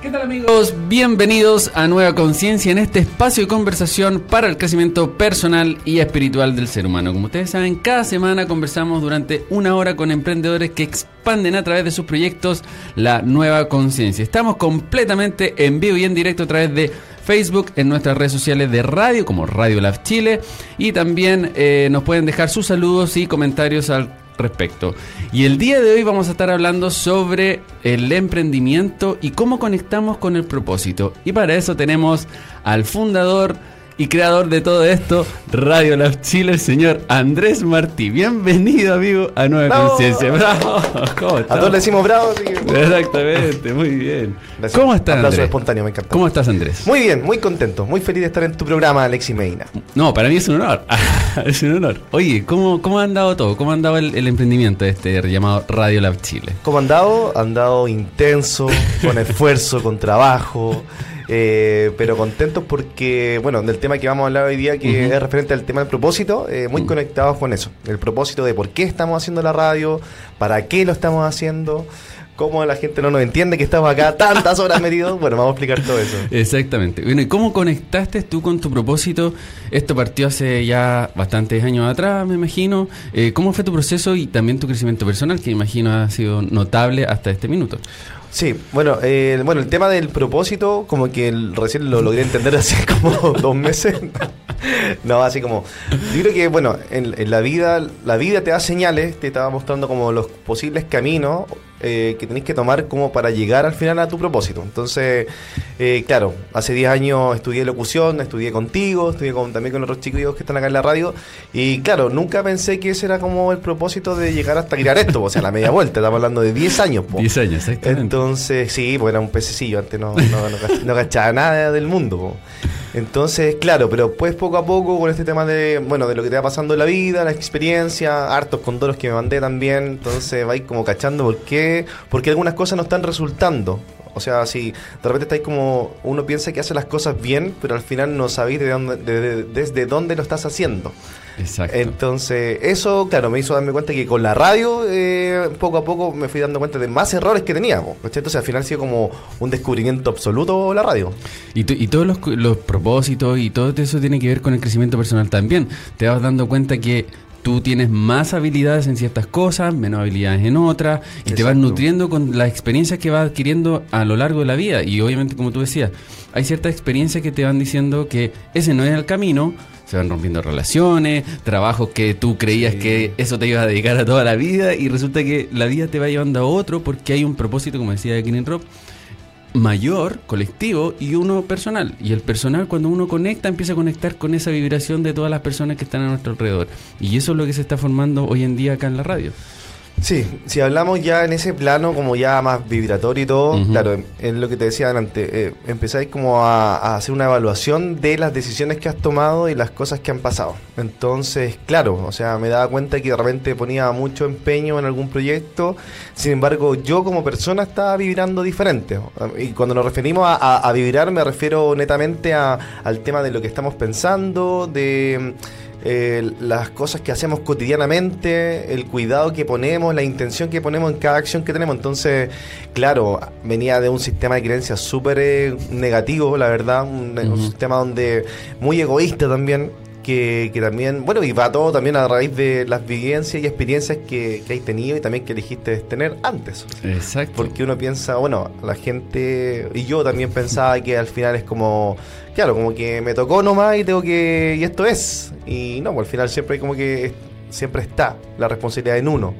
¿Qué tal amigos? Bienvenidos a Nueva Conciencia en este espacio de conversación para el crecimiento personal y espiritual del ser humano. Como ustedes saben, cada semana conversamos durante una hora con emprendedores que expanden a través de sus proyectos la nueva conciencia. Estamos completamente en vivo y en directo a través de Facebook, en nuestras redes sociales de radio como Radio Lab Chile y también eh, nos pueden dejar sus saludos y comentarios al respecto. Y el día de hoy vamos a estar hablando sobre el emprendimiento y cómo conectamos con el propósito. Y para eso tenemos al fundador y creador de todo esto, Radio Lab Chile, el señor Andrés Martí. Bienvenido, amigo, a Nueva Conciencia. ¡Bravo! ¿Cómo estás? A todos le decimos bravo. Exactamente, muy bien. ¿Cómo estás, Andrés? espontáneo, me encanta. ¿Cómo estás, Andrés? Muy bien, muy contento, muy feliz de estar en tu programa, Alexi Medina. No, para mí es un honor. es un honor. Oye, ¿cómo, cómo ha andado todo? ¿Cómo ha andado el, el emprendimiento este llamado Radio Lab Chile? ¿Cómo ha andado? Ha andado intenso, con esfuerzo, con trabajo. Eh, pero contentos porque, bueno, del tema que vamos a hablar hoy día, que es referente al tema del propósito, eh, muy conectados con eso. El propósito de por qué estamos haciendo la radio, para qué lo estamos haciendo cómo la gente no nos entiende que estamos acá tantas horas metidos. Bueno, vamos a explicar todo eso. Exactamente. Bueno, ¿y cómo conectaste tú con tu propósito? Esto partió hace ya bastantes años atrás, me imagino. Eh, ¿Cómo fue tu proceso y también tu crecimiento personal, que imagino ha sido notable hasta este minuto? Sí, bueno, eh, bueno, el tema del propósito, como que recién lo logré entender hace como dos meses. no, así como, yo creo que, bueno, en, en, la vida, la vida te da señales, te estaba mostrando como los posibles caminos eh, que tenéis que tomar como para llegar al final a tu propósito. Entonces, eh, claro, hace 10 años estudié locución, estudié contigo, estudié también con otros chicos que están acá en la radio. Y claro, nunca pensé que ese era como el propósito de llegar hasta crear esto, o sea, la media vuelta. Estamos hablando de 10 años. 10 años, exactamente. Entonces, sí, pues era un pececillo, antes no, no, no, cachaba nada del mundo. Entonces, claro, pero pues poco a poco con este tema de, bueno, de lo que te va pasando en la vida, la experiencia, hartos condoros que me mandé también, entonces vais como cachando por qué, porque algunas cosas no están resultando. O sea, si de repente estáis como, uno piensa que hace las cosas bien, pero al final no sabéis de dónde, desde dónde lo estás haciendo. Exacto. Entonces, eso, claro, me hizo darme cuenta que con la radio, eh, poco a poco me fui dando cuenta de más errores que teníamos. Entonces, al final ha sido como un descubrimiento absoluto la radio. Y, y todos los, los propósitos y todo eso tiene que ver con el crecimiento personal también. Te vas dando cuenta que tú tienes más habilidades en ciertas cosas, menos habilidades en otras, y te vas nutriendo con las experiencias que vas adquiriendo a lo largo de la vida. Y obviamente, como tú decías, hay ciertas experiencias que te van diciendo que ese no es el camino, se van rompiendo relaciones, trabajos que tú creías que eso te iba a dedicar a toda la vida, y resulta que la vida te va llevando a otro porque hay un propósito, como decía Green Rob, mayor, colectivo y uno personal. Y el personal cuando uno conecta empieza a conectar con esa vibración de todas las personas que están a nuestro alrededor. Y eso es lo que se está formando hoy en día acá en la radio. Sí, si hablamos ya en ese plano como ya más vibratorio y todo, claro, es lo que te decía adelante, eh, empezáis como a, hacer una evaluación de las decisiones que has tomado y las cosas que han pasado. Entonces, claro, o sea, me daba cuenta que de repente ponía mucho empeño en algún proyecto, sin embargo, yo como persona estaba vibrando diferente. Y cuando nos referimos a, a vibrar me refiero netamente al tema de lo que estamos pensando, de eh, las cosas que hacemos cotidianamente, el cuidado que ponemos, la intención que ponemos en cada acción que tenemos. Entonces, claro, venía de un sistema de creencias súper eh, negativo, la verdad, un, sistema donde muy egoísta también. Que, también, bueno, y va todo también a raíz de las vivencias y experiencias que, que hay tenido y también que elegiste tener antes. Exacto. Porque uno piensa, bueno, la gente, y yo también pensaba que al final es como claro, como que me tocó nomás y tengo que. y esto es. Y no, pues al final siempre hay como que. siempre está la responsabilidad en uno.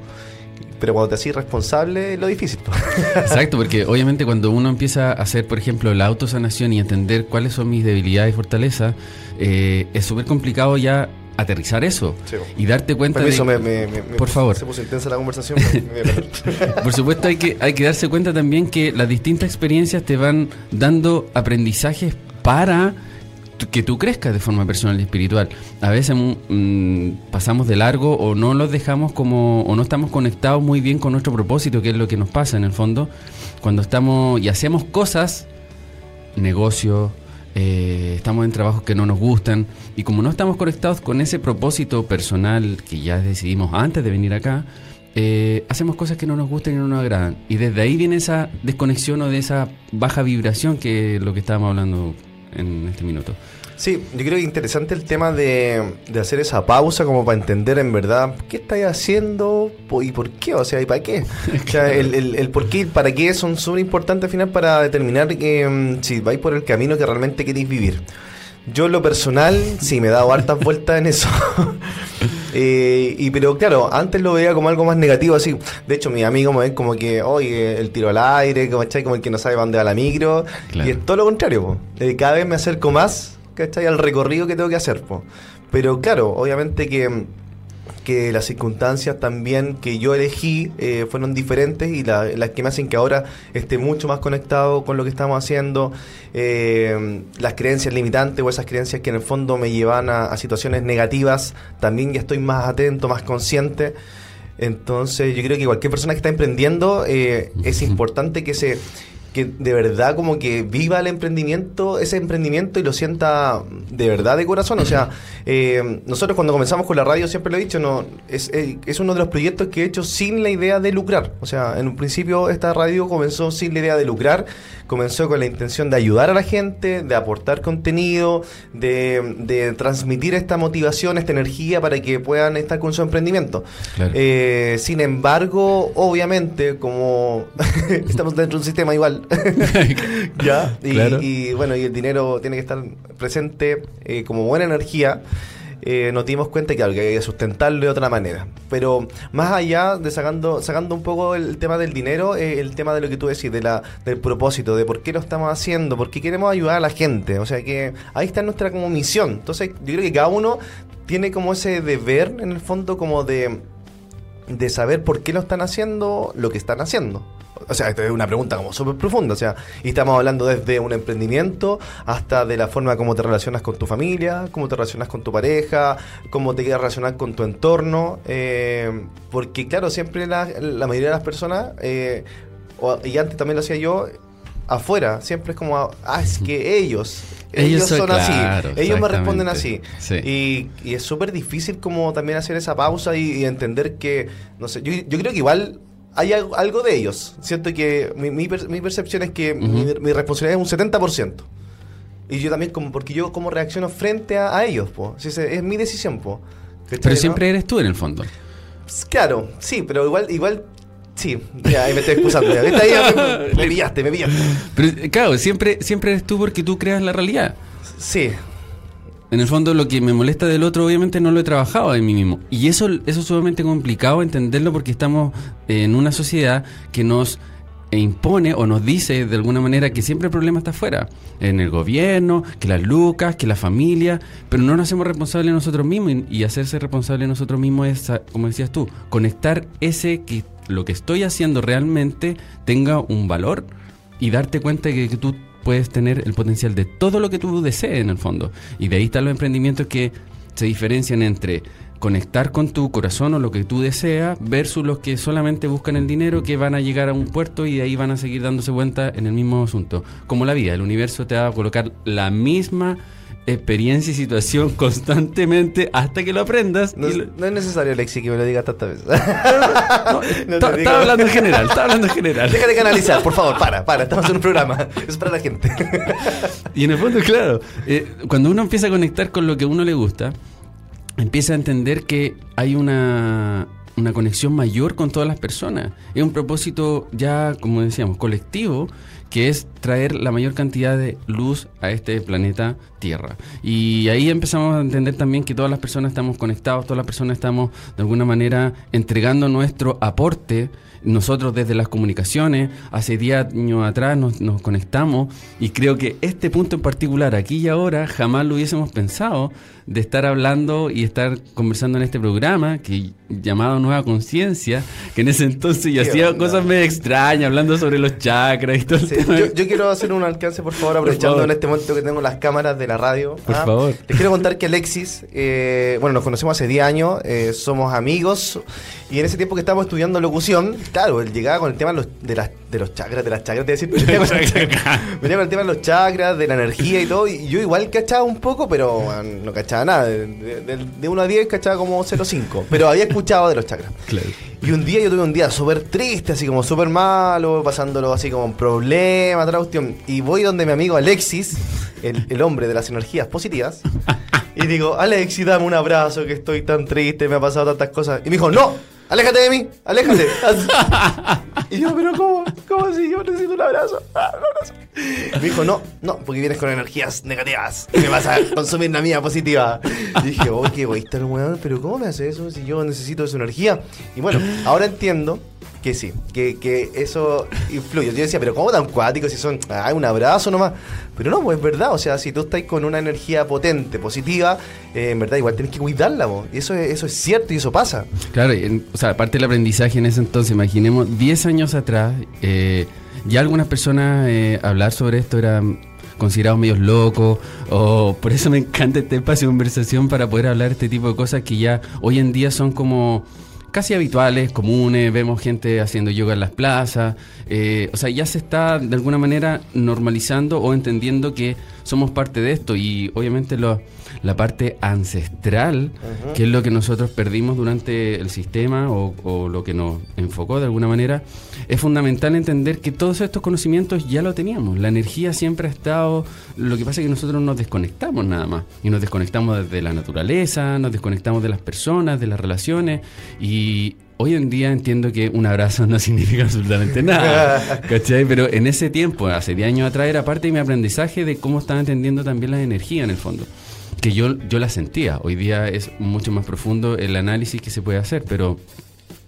Pero cuando te haces responsable, es lo difícil. Exacto, porque obviamente cuando uno empieza a hacer, por ejemplo, la autosanación y entender cuáles son mis debilidades y fortalezas, eh, es súper complicado ya aterrizar eso y darte cuenta de me, por favor. se puso intensa la conversación por supuesto hay que hay que darse cuenta también que las distintas experiencias te van dando aprendizajes para que tú crezcas de forma personal y espiritual. A veces mm, mm, pasamos de largo o no los dejamos como, o no estamos conectados muy bien con nuestro propósito, que es lo que nos pasa en el fondo, cuando estamos y hacemos cosas, negocios, eh, estamos en trabajos que no nos gustan, y como no estamos conectados con ese propósito personal que ya decidimos antes de venir acá, eh, hacemos cosas que no nos gustan y no nos agradan. Y desde ahí viene esa desconexión o de esa baja vibración que es lo que estábamos hablando en este minuto. Sí, yo creo que interesante el tema de, hacer esa pausa como para entender en verdad qué estáis haciendo y por qué, o sea, y para qué. O sea, el, el, por qué y para qué son súper importantes al final para determinar eh, si vais por el camino que realmente queréis vivir. Yo lo personal, sí, me he dado hartas vueltas en eso. Eh, y pero claro, antes lo veía como algo más negativo, así. De hecho, mis amigos me ven como que, oye, el tiro al aire, como, como el que no sabe dónde va la micro. Y es todo lo contrario, eh, cada vez me acerco más, ¿cachai? Al recorrido que tengo que hacer, po. Pero claro, obviamente que que las circunstancias también que yo elegí eh, fueron diferentes y las que me hacen que ahora esté mucho más conectado con lo que estamos haciendo, eh, las creencias limitantes o esas creencias que en el fondo me llevan a, situaciones negativas, también ya estoy más atento, más consciente. Entonces yo creo que cualquier persona que está emprendiendo eh, es importante que se que de verdad como que viva el emprendimiento, ese emprendimiento y lo sienta de verdad de corazón. O sea, eh, nosotros cuando comenzamos con la radio, siempre lo he dicho, no es, eh, es, uno de los proyectos que he hecho sin la idea de lucrar. O sea, en un principio esta radio comenzó sin la idea de lucrar, comenzó con la intención de ayudar a la gente, de aportar contenido, de, de transmitir esta motivación, esta energía para que puedan estar con su emprendimiento. Eh, sin embargo, obviamente, como estamos dentro de un sistema igual, ¿Ya? Y, bueno, y el dinero tiene que estar presente eh, como buena energía. Eh, nos dimos cuenta que, hay que sustentarlo de otra manera. Pero más allá de sacando, sacando un poco el tema del dinero, eh, el tema de lo que tú decís, de la, del propósito, de por qué lo estamos haciendo, por qué queremos ayudar a la gente. O sea que ahí está nuestra como misión. Entonces yo creo que cada uno tiene como ese deber en el fondo como de, de saber por qué lo están haciendo lo que están haciendo. O sea, esta es una pregunta como súper profunda. O sea, y estamos hablando desde un emprendimiento hasta de la forma como te relacionas con tu familia, cómo te relacionas con tu pareja, cómo te quieres relacionar con tu entorno. Eh, porque, claro, siempre la, mayoría de las personas, eh, y antes también lo hacía yo, afuera, siempre es como, ah, es que ellos, ellos, son así, ellos me responden así. Y, es súper difícil como también hacer esa pausa y, entender que, no sé, yo, yo creo que igual hay algo, de ellos. Siento que mi, mi, percepción es que mi, responsabilidad es un 70%. Y yo también, como porque yo como reacciono frente a, ellos, po. es, mi decisión, po. Pero siempre eres tú en el fondo. Claro, sí, pero igual, igual Sí, ya ahí me estoy excusando. Ya. me, me, pillaste, me pillaste. Pero claro, siempre, siempre eres tú porque tú creas la realidad. Sí, en el fondo lo que me molesta del otro obviamente no lo he trabajado en mí mismo. Y eso, eso es sumamente complicado entenderlo porque estamos en una sociedad que nos impone o nos dice de alguna manera que siempre el problema está afuera, en el gobierno, que las lucas, que la familia, pero no nos hacemos responsables nosotros mismos. Y, hacerse responsable nosotros mismos es, como decías tú, conectar ese que lo que estoy haciendo realmente tenga un valor y darte cuenta de que tú puedes tener el potencial de todo lo que tú desees en el fondo. Y de ahí están los emprendimientos que se diferencian entre conectar con tu corazón o lo que tú deseas versus los que solamente buscan el dinero que van a llegar a un puerto y de ahí van a seguir dándose vuelta en el mismo asunto. Como la vida, el universo te va a colocar la misma experiencia y situación constantemente hasta que lo aprendas. No, es necesario, Alexi, que me lo digas tantas veces. estaba hablando en general, estaba hablando en general. Deja de canalizar, por favor, para, para, estamos en un programa. Es para la gente. y en el fondo, claro, eh, cuando uno empieza a conectar con lo que a uno le gusta, empieza a entender que hay una, una conexión mayor con todas las personas. Es un propósito ya, como decíamos, colectivo que es traer la mayor cantidad de luz a este planeta Tierra. Y ahí empezamos a entender también que todas las personas estamos conectados, todas las personas estamos de alguna manera entregando nuestro aporte. Nosotros desde las comunicaciones, hace 10 años atrás nos, nos, conectamos y creo que este punto en particular, aquí y ahora, jamás lo hubiésemos pensado de estar hablando y estar conversando en este programa que llamado Nueva Conciencia, que en ese entonces yo hacía cosas medio extrañas, hablando sobre los chakras y todo. yo, quiero hacer un alcance, por favor, aprovechando en este momento que tengo las cámaras de la radio. Por ¿ah? favor. Les quiero contar que Alexis, eh, bueno, nos conocemos hace 10 años, eh, somos amigos, y en ese tiempo que estábamos estudiando locución, claro, él llegaba con el tema de las de los chakras, de las chakras, te decir, venía, con el, tema de los chakras, de la energía y todo, y yo igual cachaba un poco, pero bueno, no cachaba nada, de, de, de 1 a 10 cachaba como 0,5, pero había escuchado de los chakras. Claro. Y un día yo tuve un día súper triste, así como súper malo, pasándolo así como un problema, otra cuestión, y voy donde mi amigo Alexis, el, el hombre de las energías positivas, y digo, Alexis, dame un abrazo, que estoy tan triste, me ha pasado tantas cosas, y me dijo, no, aléjate de mí, aléjate. y yo, pero ¿cómo? ¿Cómo así? Yo necesito un abrazo. Ah, un abrazo. Me dijo, no, no, porque vienes con energías negativas me vas a consumir la mía positiva. Y dije, oh, qué egoísta el weón, pero ¿cómo me hace eso si yo necesito esa energía? Y bueno, ahora entiendo que sí, que, que eso influye. Yo decía, pero ¿cómo tan cuático si son ah, un abrazo nomás? Pero no, pues es verdad, o sea, si tú estás con una energía potente, positiva, eh, en verdad igual tienes que cuidarla, vos. Eso es, eso es cierto y eso pasa. Claro, en- o sea, aparte del aprendizaje en ese entonces, imaginemos 10 años atrás, eh, ya algunas personas eh, hablar sobre esto eran considerados medios locos, o por eso me encanta este espacio de conversación para poder hablar este tipo de cosas que ya hoy en día son como casi habituales, comunes, vemos gente haciendo yoga en las plazas, eh, o sea, ya se está de alguna manera normalizando o entendiendo que somos parte de esto y obviamente lo- la parte ancestral, que es lo que nosotros perdimos durante el sistema o, o lo que nos enfocó de alguna manera, es fundamental entender que todos estos conocimientos ya lo teníamos, la energía siempre ha estado, lo que pasa es que nosotros nos desconectamos nada más, y nos desconectamos de la naturaleza, nos desconectamos de las personas, de las relaciones, y hoy en día entiendo que un abrazo no significa absolutamente nada, ¿cachai? Pero en ese tiempo, hace 10 años atrás, era parte de mi aprendizaje de cómo estaba entendiendo también la energía en el fondo. Que yo, yo la sentía. Hoy día es mucho más profundo el análisis que se puede hacer, pero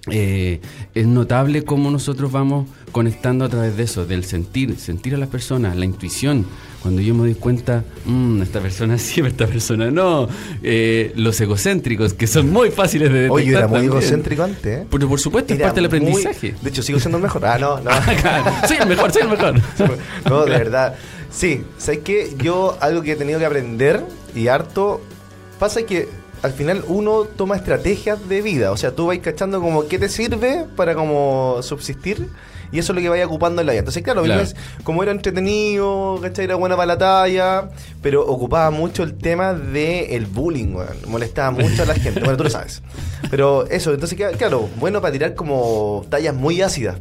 eh, es notable cómo nosotros vamos conectando a través de eso, del sentir, sentir a las personas, la intuición. Cuando yo me doy cuenta, "Mm, esta persona sí, esta persona no. Eh, los egocéntricos, que son muy fáciles de detectar. Oye, era muy también. egocéntrico antes, ¿eh? Pero por supuesto, es parte del muy- aprendizaje. De hecho, sigo siendo el mejor. Ah, no, no. soy el mejor, soy el mejor. No, de verdad. Sí, ¿sabes qué? Yo algo que he tenido que aprender y harto, pasa que al final uno toma estrategias de vida. O sea, tú vas cachando como qué te sirve para como subsistir. Y eso es lo que vaya ocupando en la vida. Entonces, claro, Claro. como era entretenido, ¿cachai? Era buena para la talla, pero ocupaba mucho el tema del el bullying, weón. Molestaba mucho a la gente. Bueno, tú lo sabes. Pero eso, entonces, claro, bueno para tirar como tallas muy ácidas.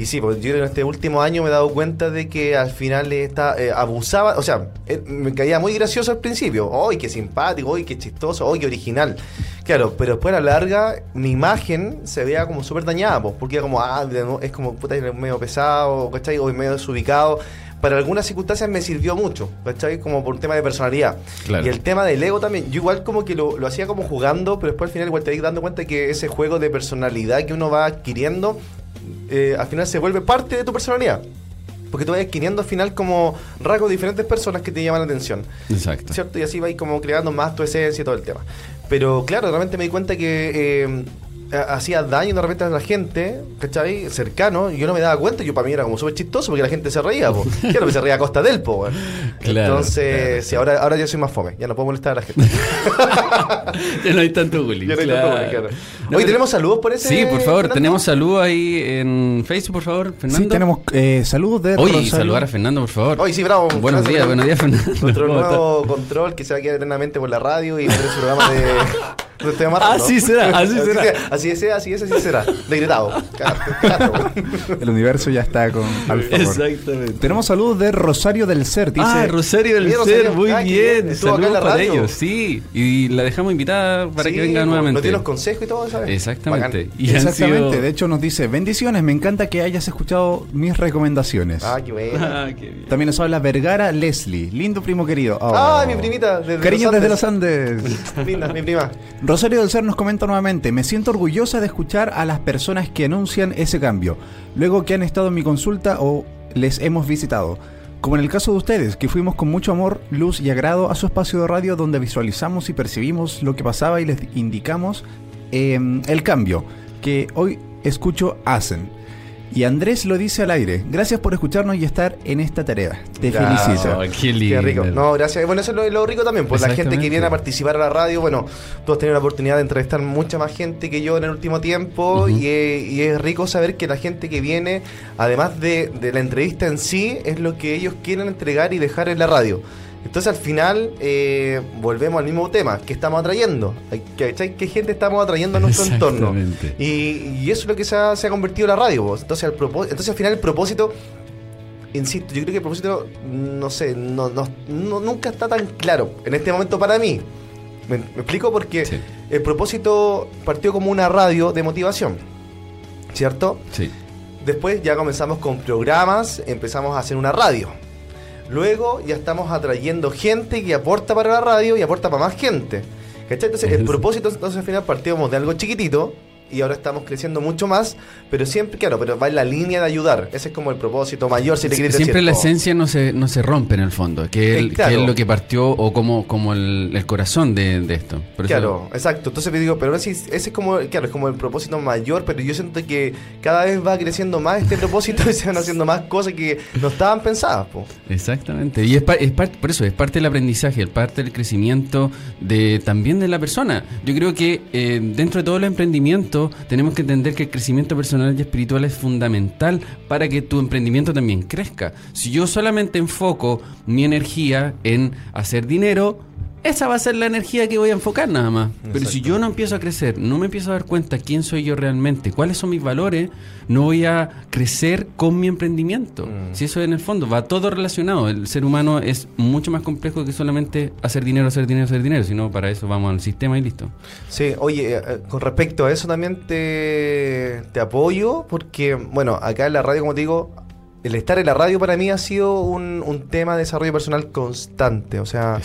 Y sí, pues yo en este último año me he dado cuenta de que al final está, eh, abusaba, o sea, eh, me caía muy gracioso al principio. ¡Ay, qué simpático! ¡Ay, qué chistoso! ¡Ay, qué original! Claro, pero después a la larga mi imagen se veía como súper dañada, pues, porque era como, ah, es como, puta, es medio pesado, ¿cachai? O medio desubicado. Para algunas circunstancias me sirvió mucho, ¿cachai? Como por un tema de personalidad. Claro. Y el tema del ego también, yo igual como que lo, lo hacía como jugando, pero después al final igual te vas dando cuenta que ese juego de personalidad que uno va adquiriendo, eh, al final se vuelve parte de tu personalidad. Porque tú vas adquiriendo al final como rasgos de diferentes personas que te llaman la atención. Exacto. ¿Cierto? Y así vais como creando más tu esencia y todo el tema. Pero claro, realmente me di cuenta que eh, hacía daño de repente a la gente, ¿cachai? Cercano, y yo no me daba cuenta, yo para mí era como súper chistoso porque la gente se reía, po. Claro, que se reía a costa del po. Claro, Entonces, claro, sí, ahora, ahora yo soy más fome, ya no puedo molestar a la gente. ya no hay tanto bullying. Ya no hay claro. tanto bullying, claro. No, Oye, ¿tenemos saludos por ese? Sí, por favor, Fernando? tenemos saludos ahí en Facebook, por favor, Fernando. Sí, tenemos eh, saludos de Oye, Rosario. saludar a Fernando, por favor. Oye, sí, bravo. Buenos días, buenos días, Fernando. Nuestro nuevo control que se va a quedar eternamente por la radio y tener su programa de. de estoy amarrando. Así será, así será. sea, Así es, así es, así será. Decretado. El universo ya está con al favor. Exactamente. Tenemos saludos de Rosario del Ser. Dice, ah, Rosario del Mira, Ser, Rosario. muy Ah, bien. bien. Estuvo acá en Saludos la para radio. ellos, sí. Y la dejamos invitada para Sí, que venga nuevamente. Nos dio los consejos y todo, ¿sabes? Exactamente. Bacán. Y han Exactamente, sido- de hecho nos dice, bendiciones, me encanta que hayas escuchado mis recomendaciones. Ah, qué bueno. Ah, qué bien. También nos habla Vergara Leslie, lindo primo querido. Oh. Ah, mi primita. Desde Cariños los desde los. Andes. Linda, mi prima. Rosario del Ser nos comenta nuevamente, me siento orgullosa de escuchar a las personas que anuncian ese cambio, luego que han estado en mi consulta o les hemos visitado. Como en el caso de ustedes, que fuimos con mucho amor, luz y agrado a su espacio de radio donde visualizamos y percibimos lo que pasaba y les indicamos eh, el cambio que hoy escucho hacen. Y Andrés lo dice al aire. Gracias por escucharnos y estar en esta tarea. Te felicito. Qué lindo. Qué rico. No, gracias. Bueno, eso es lo, lo rico también, pues la gente que viene a participar a la radio, bueno, tú has tenido la oportunidad de entrevistar mucha más gente que yo en el último tiempo y, es, y es rico saber que la gente que viene, además de, de la entrevista en sí, es lo que ellos quieren entregar y dejar en la radio. Entonces al final eh, volvemos al mismo tema, que estamos atrayendo? ¿Cachai? ¿Qué gente estamos atrayendo a nuestro entorno? Y, y eso es lo que se ha, se ha convertido la radio. Entonces, al entonces al final el propósito, insisto, yo creo que el propósito, no sé, no, no- no- nunca está tan claro en este momento para mí. ¿Me, me explico? Porque Sí. el propósito partió como una radio de motivación, ¿cierto? Sí. Después ya comenzamos con programas, empezamos a hacer una radio. Luego ya estamos atrayendo gente que aporta para la radio y aporta para más gente. ¿Cachai? Entonces, el propósito, entonces al final partimos de algo chiquitito y ahora estamos creciendo mucho más, pero siempre, claro, pero va en la línea de ayudar. Ese es como el propósito mayor, si le quieres Siempre decir. la Oh. esencia no se, no se rompe en el fondo, que, Eh, el- claro. que es lo que partió o como, como el, el corazón de, de esto. Por eso- Claro, exacto. Entonces me digo, pero ahora sí, ese es como, claro, es como el propósito mayor, pero yo siento que cada vez va creciendo más este propósito y se van haciendo más cosas que no estaban pensadas, po. Exactamente. Y es, es parte, por eso, es parte del aprendizaje, es parte del crecimiento de también de la persona. Yo creo que eh, dentro de todo el emprendimiento tenemos que entender que el crecimiento personal y espiritual es fundamental para que tu emprendimiento también crezca. Si yo solamente enfoco mi energía en hacer dinero, esa va a ser la energía que voy a enfocar nada más. Pero si yo no empiezo a crecer, no me empiezo a dar cuenta quién soy yo realmente, cuáles son mis valores, no voy a crecer con mi emprendimiento. Mm. Si eso en el fondo va todo relacionado. El ser humano es mucho más complejo que solamente hacer dinero, hacer dinero, hacer dinero, sino para eso vamos al sistema y listo. Sí, oye, eh, eh, con respecto a eso también te, te apoyo, porque, bueno, acá en la radio, como te digo, el estar en la radio para mí ha sido un, un tema de desarrollo personal constante. O sea,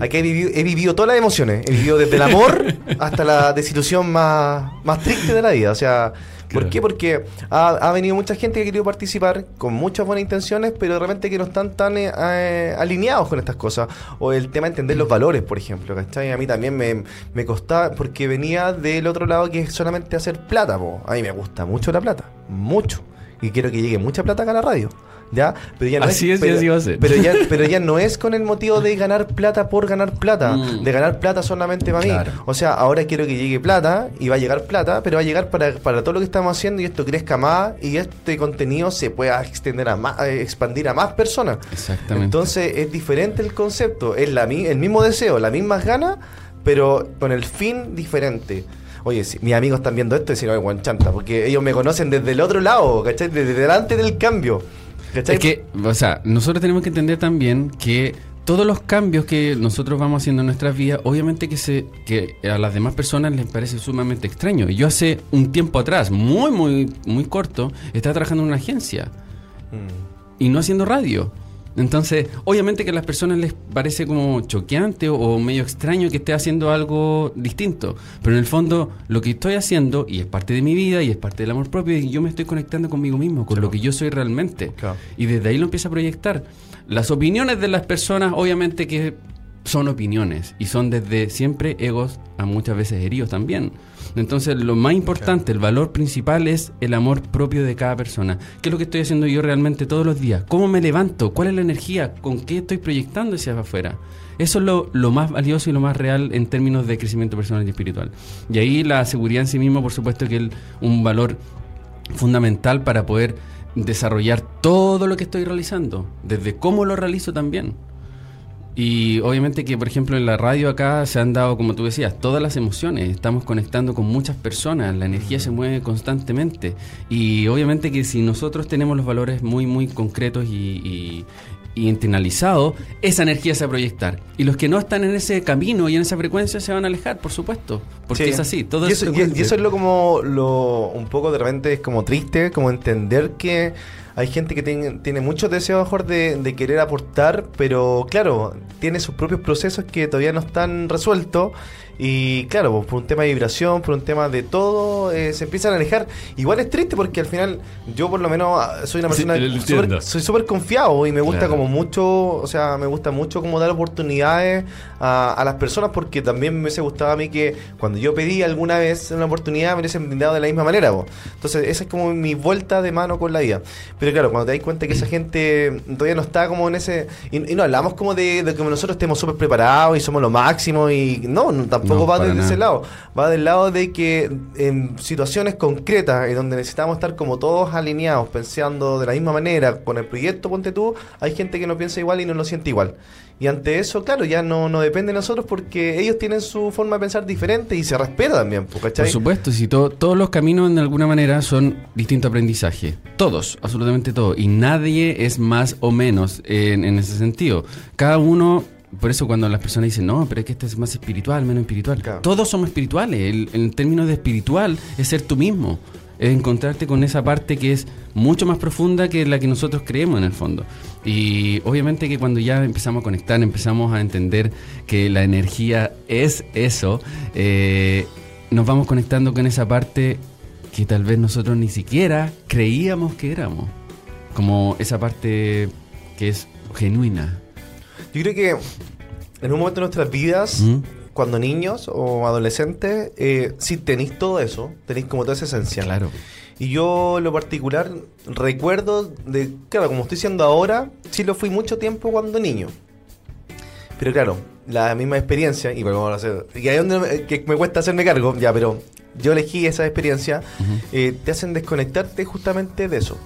aquí he vivido, he vivido todas las emociones. He vivido desde el amor hasta la desilusión más, más triste de la vida. O sea, ¿por Claro. qué? Porque ha, ha venido mucha gente que ha querido participar con muchas buenas intenciones, pero de repente que no están tan eh, eh, alineados con estas cosas. O el tema de entender los valores, por ejemplo, ¿cachai? A mí también me, me costaba, porque venía del otro lado que es solamente hacer plata, po. A mí me gusta mucho la plata, mucho. Y quiero que llegue mucha plata acá a la radio. ¿Ya? Pero ya no Así es pero, a ser. Pero ya, pero ya no es con el motivo de ganar plata por ganar plata, Mm. de ganar plata solamente para mí. Claro. O sea, ahora quiero que llegue plata y va a llegar plata, pero va a llegar para, para todo lo que estamos haciendo y esto crezca más y este contenido se pueda extender a más, eh, expandir a más personas. Exactamente. Entonces es diferente el concepto, es la, el mismo deseo, las mismas ganas, pero con el fin diferente. Oye, si mis amigos están viendo esto y dicen, oye, guanchanta, porque ellos me conocen desde el otro lado, ¿cachai? Desde delante del cambio. ¿cachai? Es que, o sea, nosotros tenemos que entender también que todos los cambios que nosotros vamos haciendo en nuestras vidas, obviamente que se que a las demás personas les parece sumamente extraño. Yo hace un tiempo atrás, muy muy muy corto, estaba trabajando en una agencia Mm. y no haciendo radio. Entonces, obviamente que a las personas les parece como choqueante o, o medio extraño que esté haciendo algo distinto. Pero en el fondo, lo que estoy haciendo, y es parte de mi vida, y es parte del amor propio, y yo me estoy conectando conmigo mismo, con lo que yo soy realmente. Claro. Y desde ahí lo empiezo a proyectar. Las opiniones de las personas, obviamente que son opiniones, y son desde siempre egos, a muchas veces heridos también. Entonces, lo más importante, el valor principal es el amor propio de cada persona. ¿Qué es lo que estoy haciendo yo realmente todos los días? ¿Cómo me levanto? ¿Cuál es la energía? ¿Con qué estoy proyectando hacia afuera? Eso es lo, lo más valioso y lo más real en términos de crecimiento personal y espiritual. Y ahí la seguridad en sí mismo, por supuesto, que es un valor fundamental para poder desarrollar todo lo que estoy realizando, desde cómo lo realizo también. Y obviamente que, por ejemplo, en la radio acá se han dado, como tú decías, todas las emociones. Estamos conectando con muchas personas, la energía se mueve constantemente. Y obviamente que si nosotros tenemos los valores muy, muy concretos y, y, y internalizados, esa energía se va a proyectar. Y los que no están en ese camino y en esa frecuencia se van a alejar, por supuesto. Porque Sí. es así. Todo y, es eso, y- y eso es lo como lo un poco de repente es como triste, como entender que hay gente que tiene, tiene muchos deseos mejor de querer aportar, pero claro, tiene sus propios procesos que todavía no están resueltos Y claro, pues, por un tema de vibración, por un tema de todo, eh, se empiezan a alejar. Igual es triste porque al final yo por lo menos ah, soy una persona... Sí, súper- soy súper confiado y me gusta Claro. como mucho, o sea, me gusta mucho como dar oportunidades a, a las personas porque también me hubiese gustado a mí que cuando yo pedí alguna vez una oportunidad me hubiesen brindado de la misma manera. po. Entonces esa es como mi vuelta de mano con la vida. Pero claro, cuando te das cuenta que esa gente todavía no está como en ese... Y, y no hablamos como de, de que nosotros estemos súper preparados y somos lo máximo y no, no, tampoco No, va para desde ese nada. lado. Va del lado de que en situaciones concretas en donde necesitamos estar como todos alineados, pensando de la misma manera con el proyecto, ponte tú, hay gente que no piensa igual y no lo siente igual. Y ante eso, claro, ya no, no depende de nosotros porque ellos tienen su forma de pensar diferente y se respeta también, po, ¿cachai? Por supuesto, si to- todos los caminos de alguna manera son distinto aprendizaje. Todos, absolutamente todos. Y nadie es más o menos en, en ese sentido. Cada uno, por eso cuando las personas dicen, no, pero es que este es más espiritual, menos espiritual. Claro. Todos somos espirituales. El, el término de espiritual es ser tú mismo. Es encontrarte con esa parte que es mucho más profunda que la que nosotros creemos en el fondo. Y obviamente que cuando ya empezamos a conectar, empezamos a entender que la energía es eso, eh, nos vamos conectando con esa parte que tal vez nosotros ni siquiera creíamos que éramos. Como esa parte que es genuina. Yo creo que en un momento de nuestras vidas, ¿Mm? cuando niños o adolescentes, eh, sí tenéis todo eso, tenéis como toda esa esencia. Claro. Y yo, en lo particular, recuerdo de, claro, como estoy siendo ahora, sí lo fui mucho tiempo cuando niño. Pero claro, la misma experiencia, y hacer, y ahí donde me, que me cuesta hacerme cargo, ya, pero yo elegí esa experiencia, eh, te hacen desconectarte justamente de eso.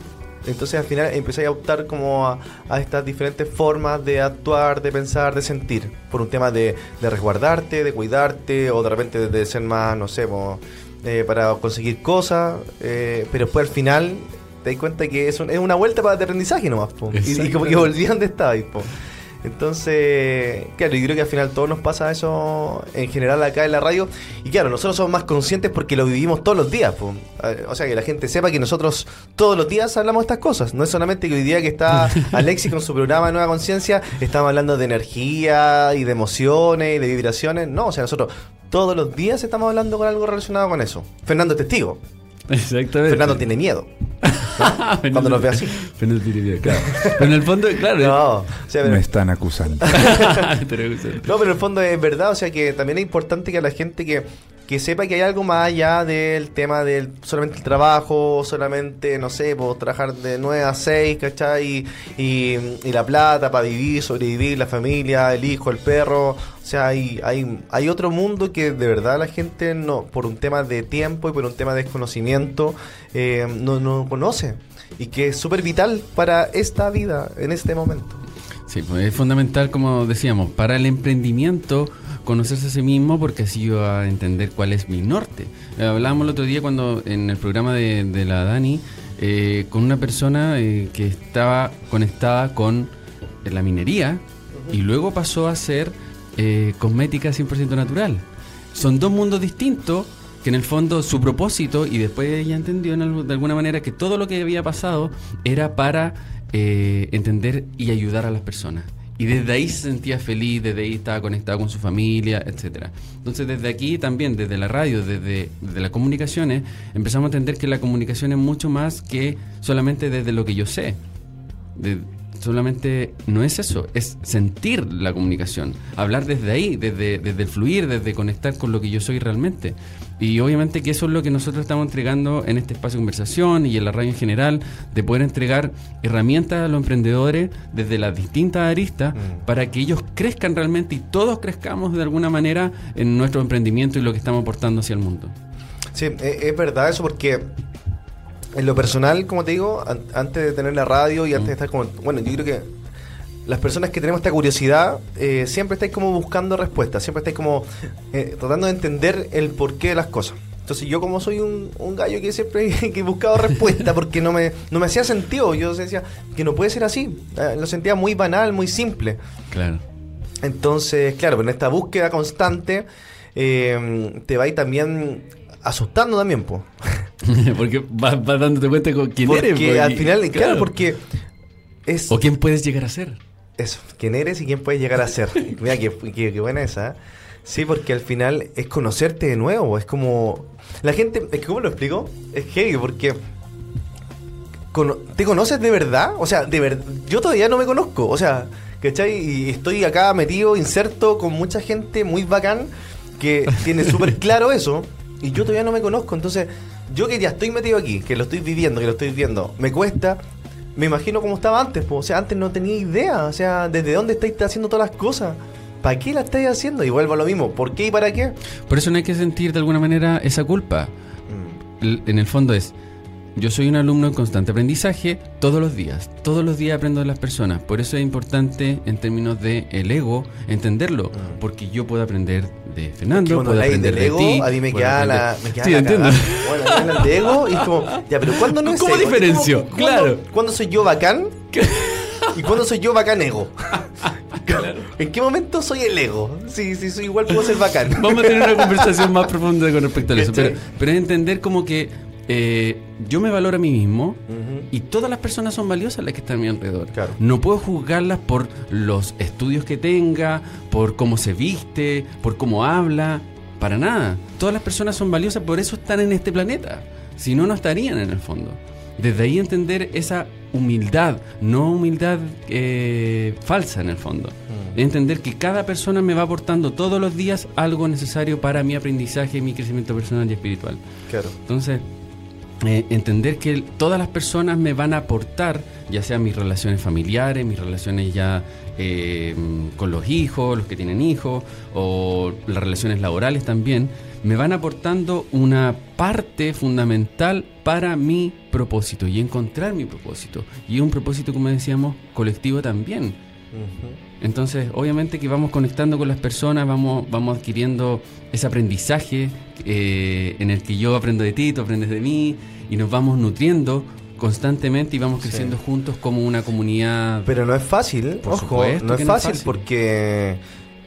Entonces al final empecé a optar como a, a estas diferentes formas de actuar, de pensar, de sentir, por un tema de, de resguardarte, de cuidarte, o de repente de, de ser más, no sé, como, eh, para conseguir cosas, eh, pero después al final te das cuenta que es, un- es una vuelta para de aprendizaje nomás, po. Y, y como que Exactamente. volví a donde estaba, po. Entonces, claro, yo creo que al final todo nos pasa eso en general acá en la radio. Y claro, nosotros somos más conscientes porque lo vivimos todos los días. po. O sea, que la gente sepa que nosotros todos los días hablamos de estas cosas. No es solamente que hoy día que está Alexis con su programa Nueva Conciencia, estamos hablando de energía y de emociones y de vibraciones. No, o sea, nosotros todos los días estamos hablando con algo relacionado con eso. Fernando es testigo. Exactamente. Fernando tiene miedo. Cuando nos ve así. Fernando tiene miedo, claro. Pero en el fondo, claro. No, o sea, pero- Me están acusando. No, pero en el fondo es verdad, o sea que también es importante que la gente que, que sepa que hay algo más allá del tema del solamente el trabajo, solamente, no sé, pues, trabajar de 9 a 6, ¿cachai? Y, y, la plata para vivir, sobrevivir, la familia, el hijo, el perro. O sea, hay, hay, hay otro mundo que de verdad la gente no, por un tema de tiempo y por un tema de desconocimiento, eh, no, no conoce. Y que es súper vital para esta vida, en este momento. Sí, pues es fundamental, como decíamos, para el emprendimiento conocerse a sí mismo porque así va a entender cuál es mi norte. Eh, hablábamos el otro día cuando en el programa de, la Dani eh, con una persona eh, que estaba conectada con la minería y luego pasó a ser eh, cosmética 100% natural. Son dos mundos distintos que en el fondo su propósito, y después ella entendió de alguna manera que todo lo que había pasado era para entender y ayudar a las personas. Y desde ahí se sentía feliz, desde ahí estaba conectado con su familia, etcétera. Entonces desde aquí también, desde la radio, desde, desde las comunicaciones, empezamos a entender que la comunicación es mucho más que solamente desde lo que yo sé. De- solamente no es eso, es sentir la comunicación, hablar desde ahí, desde, desde el fluir, desde conectar con lo que yo soy realmente. Y obviamente que eso es lo que nosotros estamos entregando en este espacio de conversación y en la radio en general, de poder entregar herramientas a los emprendedores desde las distintas aristas Mm. para que ellos crezcan realmente y todos crezcamos de alguna manera en nuestro emprendimiento y lo que estamos aportando hacia el mundo. Sí, e- es, verdad eso porque en lo personal, como te digo, an- antes de tener la radio y antes de estar como... Bueno, yo creo que las personas que tenemos esta curiosidad eh, siempre estáis como buscando respuestas, siempre estáis como eh, tratando de entender el porqué de las cosas. Entonces yo como soy un, un gallo que siempre que he buscado respuesta porque no me, no me hacía sentido, yo decía que no puede ser así, Eh, lo sentía muy banal, muy simple. Claro. Entonces, claro, en esta búsqueda constante eh, te va a ir también asustando también, pues. porque vas, vas dándote cuenta con quién Porque eres. pues, al final, claro, porque es O quién puedes llegar a ser. Eso, quién eres y quién puedes llegar a ser. Mira, qué, qué- qué buena esa. ¿eh? Sí, porque al final es conocerte de nuevo. Es como. La gente. Es que, ¿cómo lo explico? Es heavy, porque. ¿Te conoces de verdad? O sea, de verdad. Yo todavía no me conozco. O sea, ¿cachai? Y estoy acá metido, inserto con mucha gente muy bacán que tiene súper claro eso. Y yo todavía no me conozco. Entonces, yo que ya estoy metido aquí, que lo estoy viviendo, que lo estoy viendo, me cuesta. Me imagino cómo estaba antes, po. o sea, antes no tenía idea, o sea, desde dónde estáis haciendo todas las cosas, ¿para qué las estáis haciendo? Y vuelvo a lo mismo, ¿por qué y para qué? Por eso no hay que sentir de alguna manera esa culpa. El- en el fondo es, yo soy un alumno en constante aprendizaje todos los días. Todos los días aprendo de las personas. Por eso es importante en términos de el ego entenderlo. Mm. Porque yo puedo aprender de Fernando, puedo aprender del de ego, ti. a mí me queda la, aprender- me queda Sí, la entiendo. Bueno, hablan de ego y es como, ya, pero ¿cuándo no es ¿Cómo ego? diferencio? ¿Cuándo- Claro. ¿Cuándo soy yo bacán? ¿Y cuándo soy yo bacán ego? ¿En qué momento soy el ego? Sí, sí, soy igual puedo ser bacán. Vamos a tener una conversación más profunda con respecto a eso. ¿Cachai? Pero, pero es entender como que eh, yo me valoro a mí mismo Ujú. y todas las personas son valiosas las que están a mi alrededor. Claro. No puedo juzgarlas por los estudios que tenga, por cómo se viste, por cómo habla, para nada. Todas las personas son valiosas, por eso están en este planeta. Si no, no estarían en el fondo. Desde ahí entender esa humildad, no humildad eh, falsa en el fondo. Entender que cada persona me va aportando todos los días algo necesario para mi aprendizaje, mi crecimiento personal y espiritual. Claro. Entonces, eh, entender que todas las personas me van a aportar, ya sea mis relaciones familiares, mis relaciones ya eh, con los hijos, los que tienen hijos, o las relaciones laborales también, me van aportando una parte fundamental para mi propósito y encontrar mi propósito. Y un propósito, como decíamos, colectivo también. Entonces, obviamente que vamos conectando con las personas, vamos, vamos adquiriendo ese aprendizaje eh, en el que yo aprendo de ti, tú aprendes de mí, y nos vamos nutriendo constantemente y vamos Sí. creciendo juntos como una comunidad. Pero no es fácil, Por ojo, no es no fácil. porque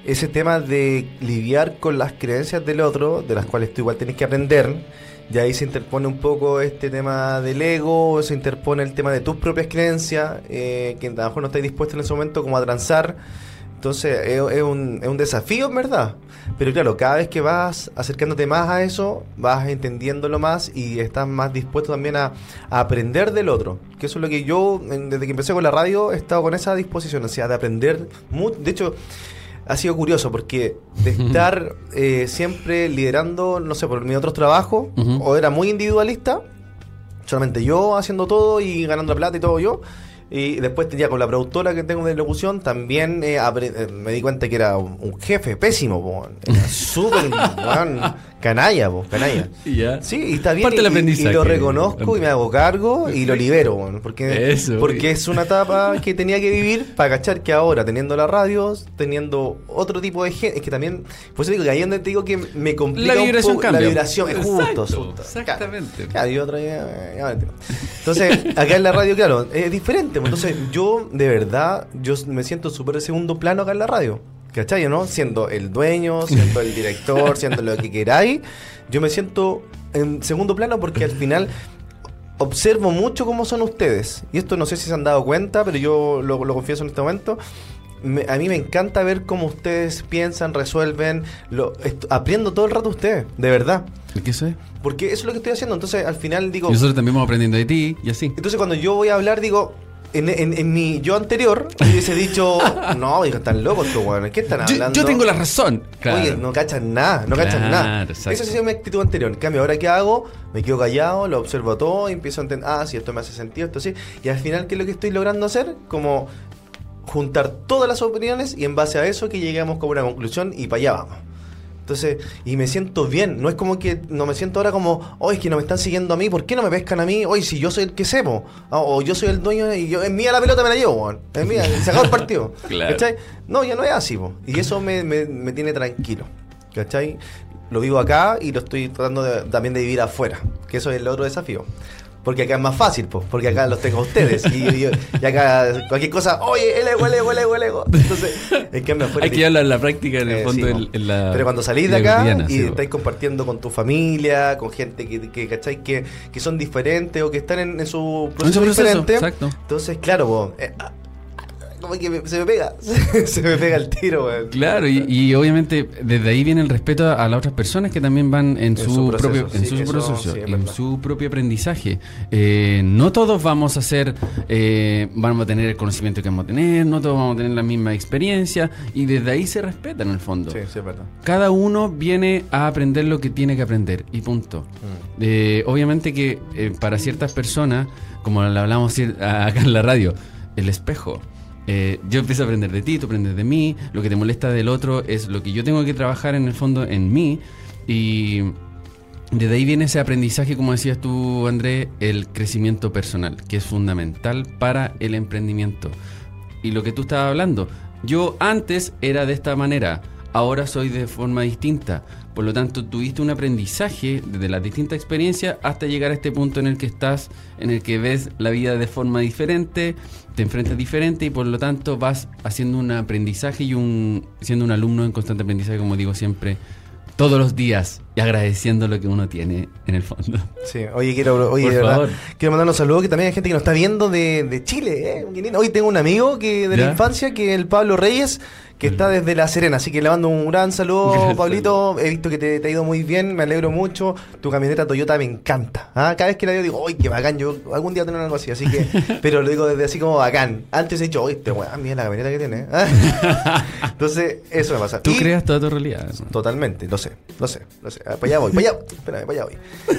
ese tema de lidiar con las creencias del otro, de las cuales tú igual tienes que aprender, y ahí se interpone un poco este tema del ego, se interpone el tema de tus propias creencias, eh, que a lo mejor no estás dispuesto en ese momento como a transar. Entonces es, un, es un desafío en verdad. Pero claro, cada vez que vas acercándote más a eso, vas entendiéndolo más y estás más dispuesto también a, a aprender del otro. Que eso es lo que yo, desde que empecé con la radio, he estado con esa disposición, o sea, de aprender. De hecho, ha sido curioso porque de estar eh, siempre liderando, no sé, por mis otros trabajos, Ujú. o era muy individualista, solamente yo haciendo todo y ganando la plata y todo yo. Y después ya con la productora que tengo de locución también eh, eh, me di cuenta que era un, un jefe pésimo, po. Era súper canalla, po, canalla. Y ya. Sí, y está bien. Parte y- y, lo reconozco y me hago cargo y lo libero, weón, porque, Eso, porque es una etapa que tenía que vivir para cachar que ahora, teniendo la radio, teniendo otro tipo de gente, es que también, por eso digo que ahí es donde te digo que me complica La un vibración poco cambia. la vibración, es justo, justo. exactamente. Claro, y otra ya- ya me entiendo. Entonces, acá en la radio, claro, es diferente. pues, Entonces, yo, de verdad, yo me siento súper de segundo plano acá en la radio. ¿Cachai, no? Siendo el dueño, siendo el director, siendo lo que queráis, yo me siento en segundo plano porque al final observo mucho cómo son ustedes. Y esto no sé si se han dado cuenta, pero yo lo, lo confieso en este momento. Me- a mí me encanta ver cómo ustedes piensan, resuelven. Lo, aprendo todo el rato de ustedes, de verdad. ¿Qué eso es? Porque eso es lo que estoy haciendo. Entonces, al final digo. Y nosotros también vamos aprendiendo de ti y así. Entonces, cuando yo voy a hablar, digo. En, en- en mi yo anterior, hubiese dicho. No, digo, están locos estos weones. ¿Qué están hablando? yo tengo la razón. Claro. Oye, no cachan nada, no cachan Claro, nada. exacto. Esa ha sido mi actitud anterior. En cambio, ahora que hago, me quedo callado, lo observo todo y empiezo a entender, ah, sí, esto me hace sentido, esto sí. Y al final, ¿qué es lo que estoy logrando hacer? Como juntar todas las opiniones y en base a eso que lleguemos como una conclusión y para allá vamos. Entonces, y me siento bien, no es como que no me siento ahora como, hoy es que no me están siguiendo a mí, ¿por qué no me pescan a mí? Hoy si yo soy el que sebo, o yo soy el dueño y yo, es mía la pelota, me la llevo, es mía, se acabó el partido. Claro. ¿Cachai? No, ya no es así, po. y eso me, me- me tiene tranquilo. ¿Cachai? Lo vivo acá y lo estoy tratando de- también de vivir afuera, que eso es el otro desafío. Porque acá es más fácil, po, porque acá los tengo a ustedes. Y, y- y acá cualquier cosa, oye, el ego, el ego, el ego, el ego. Entonces, es que afuera. Hay que hablar en la práctica, en el Eh, fondo, sí, en, en la. Pero cuando salís de acá y sí, estáis compartiendo con tu familia, con gente que, que ¿cachai? Que, que son diferentes o que están en, en su En proceso, su proceso, diferente. exacto. Entonces, claro, eh, ah, como que me- se me pega. se me pega el tiro, weón. Claro, y, y obviamente desde ahí viene el respeto a, a las otras personas que también van en, su, su proceso, propio, en sí, su eso proceso, sí, en su propio aprendizaje. Eh, no todos vamos a ser, eh, vamos a tener el conocimiento que vamos a tener, no todos vamos a tener la misma experiencia, y desde ahí se respeta en el fondo. Sí, sí, es verdad. Cada uno viene a aprender lo que tiene que aprender y punto. Mm. Eh, obviamente que para ciertas personas, como lo hablamos acá en la radio, el espejo. Eh, yo empiezo a aprender de ti, tú aprendes de mí, lo que te molesta del otro es lo que yo tengo que trabajar en el fondo en mí y desde ahí viene ese aprendizaje, como decías tú André, el crecimiento personal, que es fundamental para el emprendimiento. Y lo que tú estabas hablando, yo antes era de esta manera, ahora soy de forma distinta. Por lo tanto, tuviste un aprendizaje desde las distintas experiencias hasta llegar a este punto en el que estás, en el que ves la vida de forma diferente, te enfrentas diferente y por lo tanto vas haciendo un aprendizaje y un siendo un alumno en constante aprendizaje, como digo siempre, todos los días y agradeciendo lo que uno tiene en el fondo. Sí, oye, quiero, oye, Por de verdad, favor. quiero mandar un saludo que también hay gente que nos está viendo de, de Chile, ¿eh? Hoy tengo un amigo que de ¿Ya? la infancia, que es el Pablo Reyes, que está desde La Serena, así que le mando un gran saludo, Gracias. Pablito. He visto que te, te ha ido muy bien, me alegro mucho. Tu camioneta Toyota me encanta. ¿ah? Cada vez que la veo digo, ¡ay, qué bacán! Yo algún día tener algo así, así que, pero lo digo desde así como bacán. Antes he dicho, oye, este weón, mira la camioneta que tiene. ¿ah? Entonces, eso me pasa. Tú Y- creas toda tu realidad. Totalmente, lo sé, lo sé, lo sé. Ah, Para allá voy, para allá, espérame, para allá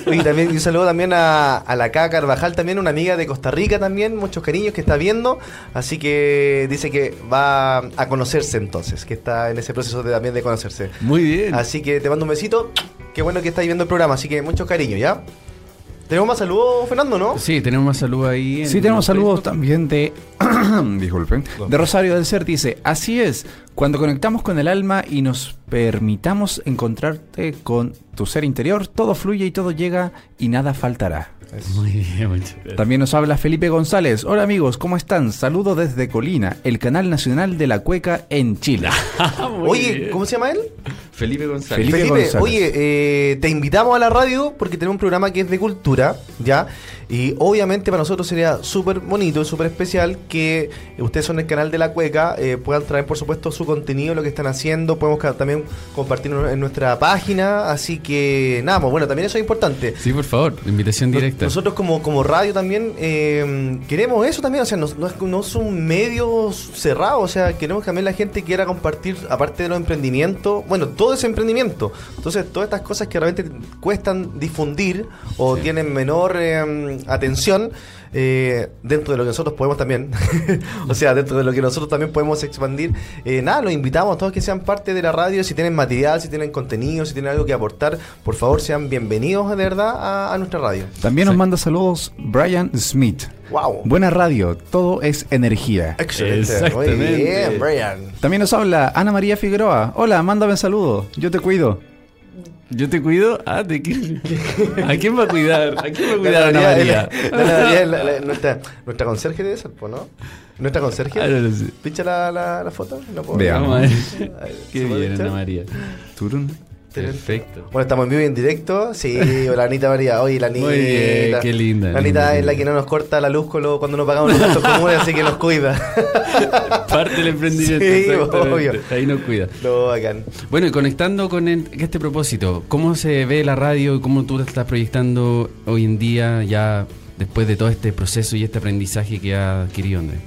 voy. Y también un saludo también a, a la K Carvajal, también una amiga de Costa Rica también, muchos cariños que está viendo. Así que dice que va a conocerse entonces, que está en ese proceso de, también de conocerse. Muy bien. Así que te mando un besito. Qué bueno que estáis viendo el programa, así que muchos cariños, ¿ya? Tenemos más saludos, Fernando, ¿no? Sí, tenemos más saludos ahí. en Sí, tenemos saludos Facebook. también de. Disculpen. De Rosario del Ser dice: Así es, cuando conectamos con el alma y nos permitamos encontrarte con tu ser interior, todo fluye y todo llega y nada faltará. Muy bien, muchas gracias. También nos habla Felipe González. Hola amigos, ¿cómo están? Saludo desde Colina, el canal nacional de la cueca en Chile. Muy Oye, bien. ¿cómo se llama él? Felipe González. Felipe Felipe, González. oye, eh, te invitamos a la radio porque tenemos un programa que es de cultura, ¿ya? Y obviamente para nosotros sería súper bonito y súper especial que ustedes son el canal de la cueca, eh, puedan traer por supuesto su contenido, lo que están haciendo, podemos también compartirlo en nuestra página, así que nada, pues bueno, también eso es importante. Sí, por favor, invitación Nos- directa. Nosotros como, como radio también eh, queremos eso también, o sea, no, no es, no es un medio cerrado, o sea, queremos que también la gente quiera compartir, aparte de los emprendimientos, bueno, todo es emprendimiento. Entonces, todas estas cosas que realmente cuestan difundir o Sí. tienen menor eh, atención, eh, dentro de lo que nosotros podemos también, o sea, dentro de lo que nosotros también podemos expandir, eh, nada, los invitamos a todos que sean parte de la radio, si tienen material, si tienen contenido, si tienen algo que aportar, por favor sean bienvenidos de verdad a, a nuestra radio. También nos Sí. manda saludos Brian Smith. Wow. Buena radio, todo es energía. Excelente. Exactamente. Muy bien, Brian. También nos habla Ana María Figueroa. Hola, mándame saludos. Yo te cuido. Yo te cuido. Ah, ¿de quién? ¿A quién va a cuidar? ¿A quién va a cuidar Ana María- la María es la- la- nuestra, nuestra conserje debe ser, ¿no? ¿Nuestra conserje? Ah, no lo sé. ¿Picha la, la, la foto? No puedo. Veamos. Qué ¿se puede bien? Ana María. Turun. Perfecto. Bueno, estamos en vivo y en directo. Sí, hola Anita María. Oye, la Anita. Muy bien, qué linda, La Anita es la que no nos corta la luz cuando nos pagamos los gastos comunes, así que nos cuida. Parte del emprendimiento. Sí, obvio. Ahí nos cuida. Lo bacán. Bueno, y conectando con el- este propósito, ¿cómo se ve la radio y cómo tú te estás proyectando hoy en día ya después de todo este proceso y este aprendizaje que ha adquirido Andrés?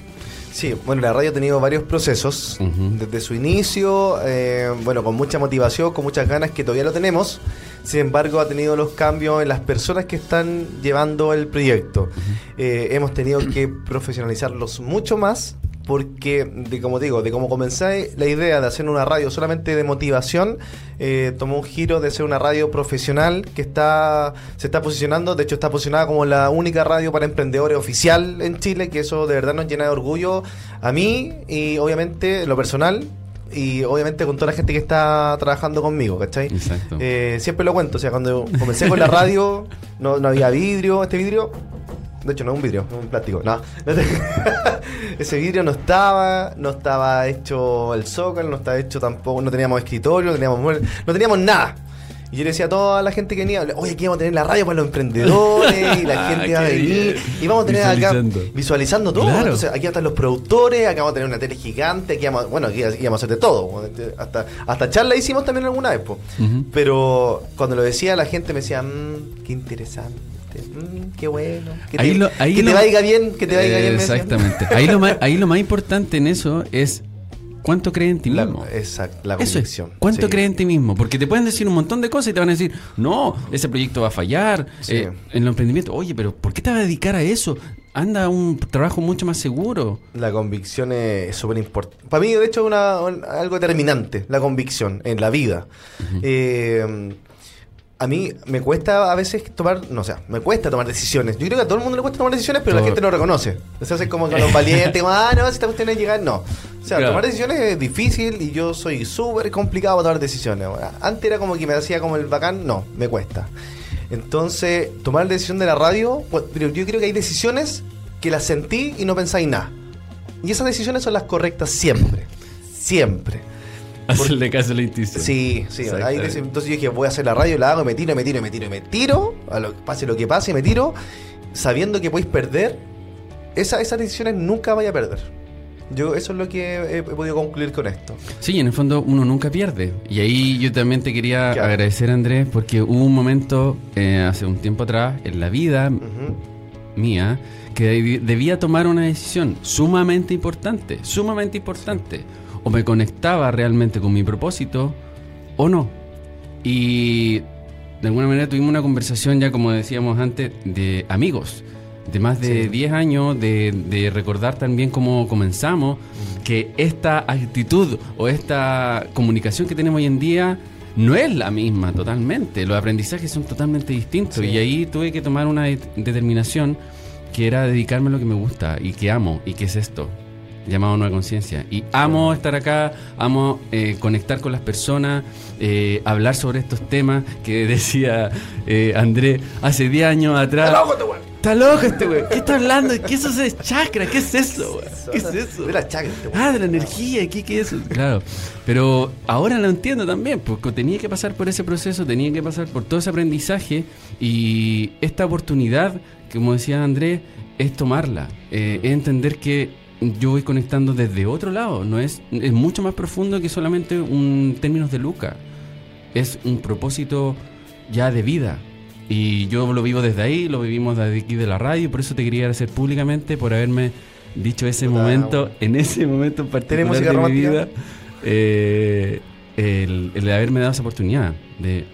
Sí, bueno, la radio ha tenido varios procesos desde su inicio, eh, bueno, con mucha motivación, con muchas ganas que todavía lo tenemos. Sin embargo, ha tenido los cambios en las personas que están llevando el proyecto. Eh, hemos tenido que profesionalizarlos mucho más porque, de como digo, de cómo comencé la idea de hacer una radio solamente de motivación, eh, tomó un giro de ser una radio profesional que está se está posicionando, de hecho está posicionada como la única radio para emprendedores oficial en Chile, que eso de verdad nos llena de orgullo a mí y obviamente lo personal y obviamente con toda la gente que está trabajando conmigo, ¿cachai? Exacto. Eh, siempre lo cuento, o sea, cuando comencé con la radio no, no había vidrio, este vidrio, de hecho no es un vidrio, es un plástico, no. Ese vidrio no estaba, no estaba hecho el zócalo, no estaba hecho tampoco, no teníamos escritorio, no teníamos no teníamos nada. Y yo le decía a toda la gente que venía, oye, aquí vamos a tener la radio para los emprendedores, y la gente va a venir, y vamos a tener acá Visualizando. todo. Claro. Entonces, aquí están los productores, acá vamos a tener una tele gigante, aquí vamos, bueno, aquí íbamos a hacer de todo. Hasta, hasta charla hicimos también alguna vez, po. Pero cuando lo decía, la gente me decía, "Mm, qué interesante, mm, qué bueno, que te, lo- ahí que te vaya bien, que te vaya bien. Exactamente. Ahí lo, más, ahí lo más importante en eso es cuánto crees en ti La, mismo. exacto, la Eso es. convicción. ¿Cuánto Sí. crees en ti mismo? Porque te pueden decir un montón de cosas y te van a decir, no, ese proyecto va a fallar. Sí. Eh, en el emprendimiento, oye, pero ¿por qué te vas a dedicar a eso? Anda a un trabajo mucho más seguro. La convicción es súper importante. Para mí, de hecho, es una, un- algo determinante, la convicción en la vida. Eh, a mí me cuesta a veces tomar, no o sea, me cuesta tomar decisiones. Yo creo que a todo el mundo le cuesta tomar decisiones, pero la gente no reconoce. Se hace como con los valientes, como, ah, no, si esta cuestión es llegar, no. O sea, Claro. tomar decisiones es difícil y yo soy súper complicado para tomar decisiones. Antes era como que me hacía como el bacán, no, me cuesta. Entonces, tomar la decisión de la radio, pues, pero yo creo que hay decisiones que las sentí y no pensáis nada. Y esas decisiones son las correctas siempre. Siempre. Hacerle caso a la intuición. Sí, sí. Ahí entonces yo dije, voy a hacer la radio, la hago, me tiro, me tiro, me tiro, me tiro, a lo, pase lo que pase, me tiro, sabiendo que podéis perder, esa, esas decisiones nunca vaya a perder. Yo eso es lo que he, he podido concluir con esto. Sí, en el fondo uno nunca pierde. Y ahí yo también te quería Claro. agradecer, Andrés, porque hubo un momento eh, hace un tiempo atrás en la vida Ujú. mía que debi- debía tomar una decisión sumamente importante, sumamente importante. O me conectaba realmente con mi propósito o no. Y de alguna manera tuvimos una conversación ya, como decíamos antes, de amigos. De más de Sí. 10 años, de, de recordar también cómo comenzamos, que esta actitud o esta comunicación que tenemos hoy en día no es la misma totalmente. Los aprendizajes son totalmente distintos. Sí. Y ahí tuve que tomar una de- determinación que era dedicarme a lo que me gusta y que amo, y que es esto, llamado Nueva Conciencia. Y amo estar acá, amo eh, conectar con las personas, eh, hablar sobre estos temas que decía eh, André hace 10 años atrás. Está loco este güey. ¿Qué está hablando? ¿Qué es eso de chakra? ¿Qué es eso? ¿Qué es eso? De la chaga, este. Ah, de la energía, ¿qué, qué es eso? Claro, pero ahora lo entiendo también, porque tenía que pasar por ese proceso, tenía que pasar por todo ese aprendizaje y esta oportunidad, como decía Andrés, es tomarla, eh, es entender que yo voy conectando desde otro lado, no es, es mucho más profundo que solamente un términos de Luca, es un propósito ya de vida. Y yo lo vivo desde ahí, lo vivimos desde aquí de la radio, y por eso te quería agradecer públicamente por haberme dicho ese Puta, momento, bueno. en ese momento en particular de mi romántica? vida, eh, el, el de haberme dado esa oportunidad. De,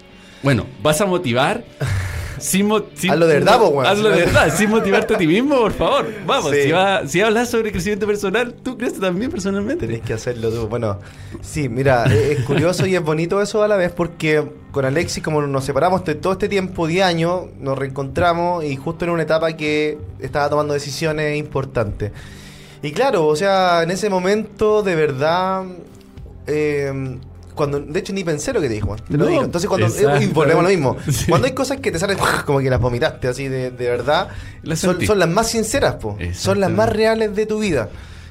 bueno, vas a motivar. Sin, sin- Hazlo de verdad, po, weón. Hazlo de verdad, sin motivarte a ti mismo, por favor. Vamos, Sí. si, va- si hablas sobre crecimiento personal, tú crees también personalmente. Tenés que hacerlo tú. Bueno, sí, mira, es es curioso y es bonito eso a la vez porque con Alexis, como nos separamos de todo este tiempo, 10 años, nos reencontramos y justo en una etapa que estaba tomando decisiones importantes. Y claro, o sea, en ese momento, de verdad, eh, cuando, de hecho ni pensé lo que te dijo, te lo No, digo. Entonces cuando, exacto. y volvemos a lo mismo. Sí. Cuando hay cosas que te salen como que las vomitaste así de, de verdad, Las son, las más sinceras, po. son las más reales de tu vida.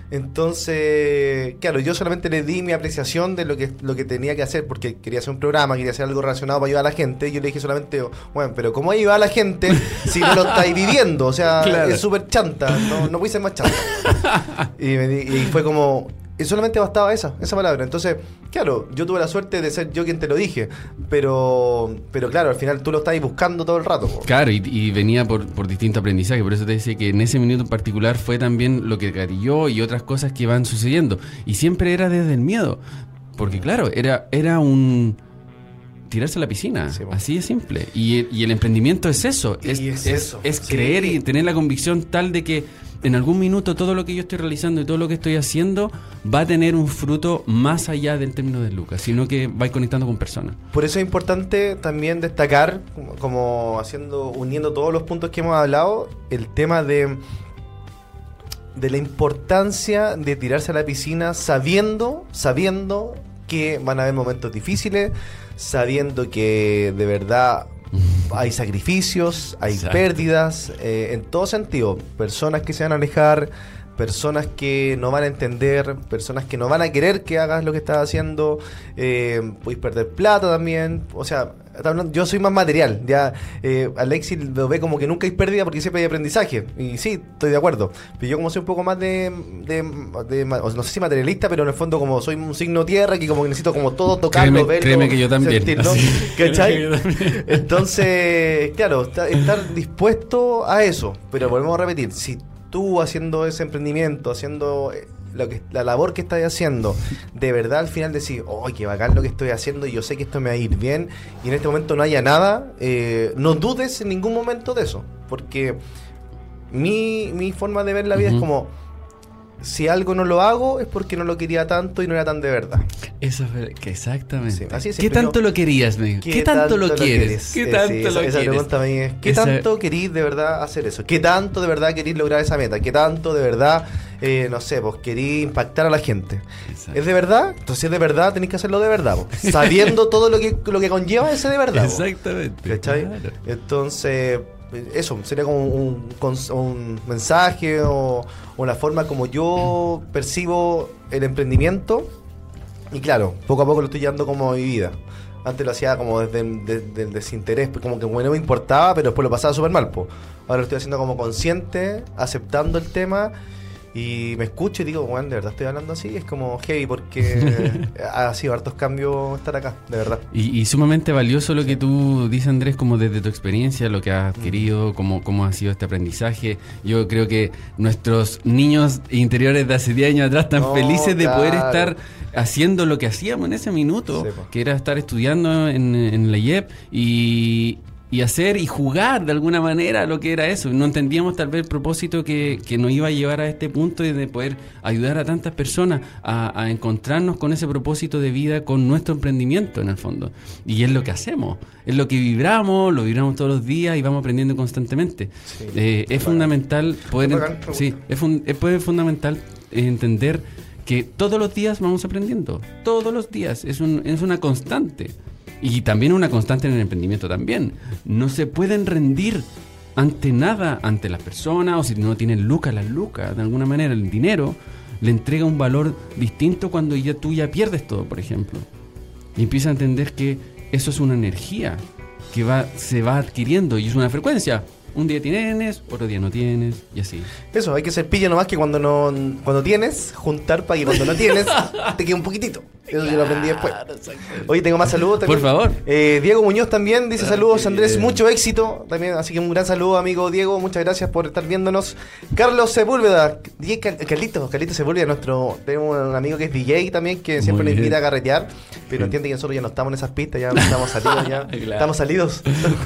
Entonces, claro, yo solamente le di mi apreciación de lo que, lo que tenía que hacer, porque quería hacer un programa, quería hacer algo relacionado para ayudar a la gente. Y yo le dije solamente, bueno, pero ¿cómo ayudar a la gente si no lo estáis viviendo? O sea, Claro. es súper chanta, no, no voy a ser más chanta. y, me di- y fue como, y solamente bastaba esa, esa palabra. Entonces, claro, yo tuve la suerte de ser yo quien te lo dije, pero, pero claro, al final tú lo estabas buscando todo el rato. Claro, y, y venía por, por distinto aprendizaje, por eso te decía que en ese minuto en particular fue también lo que gatilló y otras cosas que van sucediendo. Y siempre era desde el miedo, porque claro, era, era un tirarse a la piscina, Sí, así de simple. Y, y el emprendimiento es eso, Y es, es es- eso, es sí. creer y tener la convicción tal de que en algún minuto todo lo que yo estoy realizando y todo lo que estoy haciendo va a tener un fruto más allá del término de Lucas, sino que va conectando con personas. Por eso es importante también destacar, como haciendo, uniendo todos los puntos que hemos hablado, el tema de, de la importancia de tirarse a la piscina sabiendo, sabiendo que van a haber momentos difíciles, sabiendo que de verdad hay sacrificios, hay Exacto. pérdidas, eh, en todo sentido. Personas que se van a alejar, personas que no van a entender, personas que no van a querer que hagas lo que estás haciendo, eh, podéis perder plata también, o sea, yo soy más material, ya eh, Alexis lo ve como que nunca hay pérdida porque siempre hay aprendizaje, y sí, estoy de acuerdo, pero yo como soy un poco más de, no sé si materialista, pero en el fondo como soy un signo tierra, que como que necesito como todo tocarlo, créeme, créeme que yo también, Entonces, claro, estar dispuesto a eso, pero volvemos a repetir, si tú haciendo ese emprendimiento, haciendo eh, lo que, la labor que estás haciendo, de verdad al final decir, ¡ay, qué bacán lo que estoy haciendo! Y yo sé que esto me va a ir bien, y en este momento no haya nada, eh, no dudes en ningún momento de eso, porque mi, mi forma de ver la vida es como si algo no lo hago es porque no lo quería tanto y no era tan de verdad. Eso es que exactamente. ¿Qué tanto lo querías, ¿Qué, ¿Qué tanto, lo quieres? ¿Qué tanto lo esa, esa pregunta es, ¿qué tanto querís de verdad hacer eso? ¿Qué tanto de verdad querís lograr esa meta? ¿Qué tanto de verdad, eh, no sé, vos querís impactar a la gente? ¿Es de verdad? Entonces, si es de verdad, tenéis que hacerlo de verdad, sabiendo todo lo que, lo que conlleva ese de verdad. Exactamente. ¿Cachai? Entonces eso, sería como un, un mensaje o, una forma como yo percibo el emprendimiento. Y claro, poco a poco lo estoy llevando como mi vida. Antes lo hacía como desde el desinterés, como que no me importaba, pero después lo pasaba súper mal. Ahora lo estoy haciendo como consciente, aceptando el tema y me escucho y digo, bueno, de verdad estoy hablando así, es como heavy porque ha sido hartos cambios estar acá, de verdad. Y, sumamente valioso lo que tú dices, Andrés, como desde tu experiencia, lo que has adquirido, cómo, cómo ha sido este aprendizaje. Yo creo que nuestros niños interiores de hace 10 años atrás están felices de poder estar haciendo lo que hacíamos en ese minuto, que era estar estudiando en, en la IEP y, y hacer y jugar de alguna manera lo que era eso. No entendíamos tal vez el propósito que, que nos iba a llevar a este punto y de poder ayudar a tantas personas a, encontrarnos con ese propósito de vida, con nuestro emprendimiento en el fondo. Y es lo que hacemos, es lo que vibramos, lo vibramos todos los días y vamos aprendiendo constantemente. Eh, es fundamental poder... sí, es, es fundamental entender que todos los días vamos aprendiendo, todos los días, es, un, es una constante. Y también una constante en el emprendimiento también. No se pueden rendir ante nada, ante las personas, o si no tienen lucas, las lucas, de alguna manera, el dinero le entrega un valor distinto cuando ya tú ya pierdes todo, por ejemplo. Y empieza a entender que eso es una energía que va, se va adquiriendo y es una frecuencia. Un día tienes, otro día no tienes, y así. Eso, hay que ser pillo nomás que cuando no cuando tienes, juntar para que cuando no tienes, te quede un poquitito. Eso yo lo aprendí después. Oye, tengo más saludos. Por favor. Eh, Diego Muñoz también dice saludos, Andrés, mucho éxito. También, así que un gran saludo, amigo Diego. Muchas gracias por estar viéndonos. Carlos Sepúlveda, Carlitos, Carlitos Sepúlveda, nuestro, tenemos un amigo que es DJ también, que siempre nos invita a carretear, pero entiende que nosotros ya no estamos en esas pistas, ya estamos salidos, ya. Estamos salidos.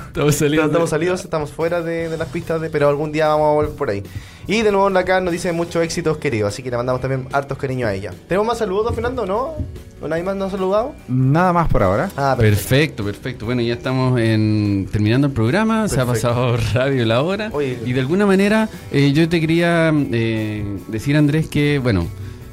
estamos salidos. estamos salidos, estamos fuera de, las pistas, de, pero algún día vamos a volver por ahí. Y de nuevo acá nos dice muchos éxitos queridos, así que le mandamos también hartos cariños a ella. ¿Tenemos más saludos, Fernando, no? ¿Nadie más nos ha saludado? Nada más por ahora. Ah, perfecto. perfecto, Bueno, ya estamos en, terminando el programa, se ha pasado radio la hora. Y de alguna manera eh, yo te quería eh, decir, Andrés, que, bueno,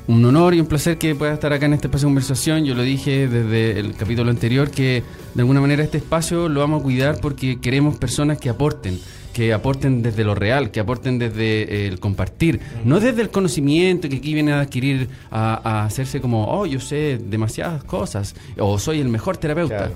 un honor y un placer que puedas estar acá en este espacio de conversación. Yo lo dije desde el capítulo anterior que de alguna manera este espacio lo vamos a cuidar porque queremos personas que aporten que aporten desde lo real, que aporten desde eh, el compartir, no desde el conocimiento que aquí viene a adquirir, a, hacerse como, oh, yo sé demasiadas cosas, o soy el mejor terapeuta.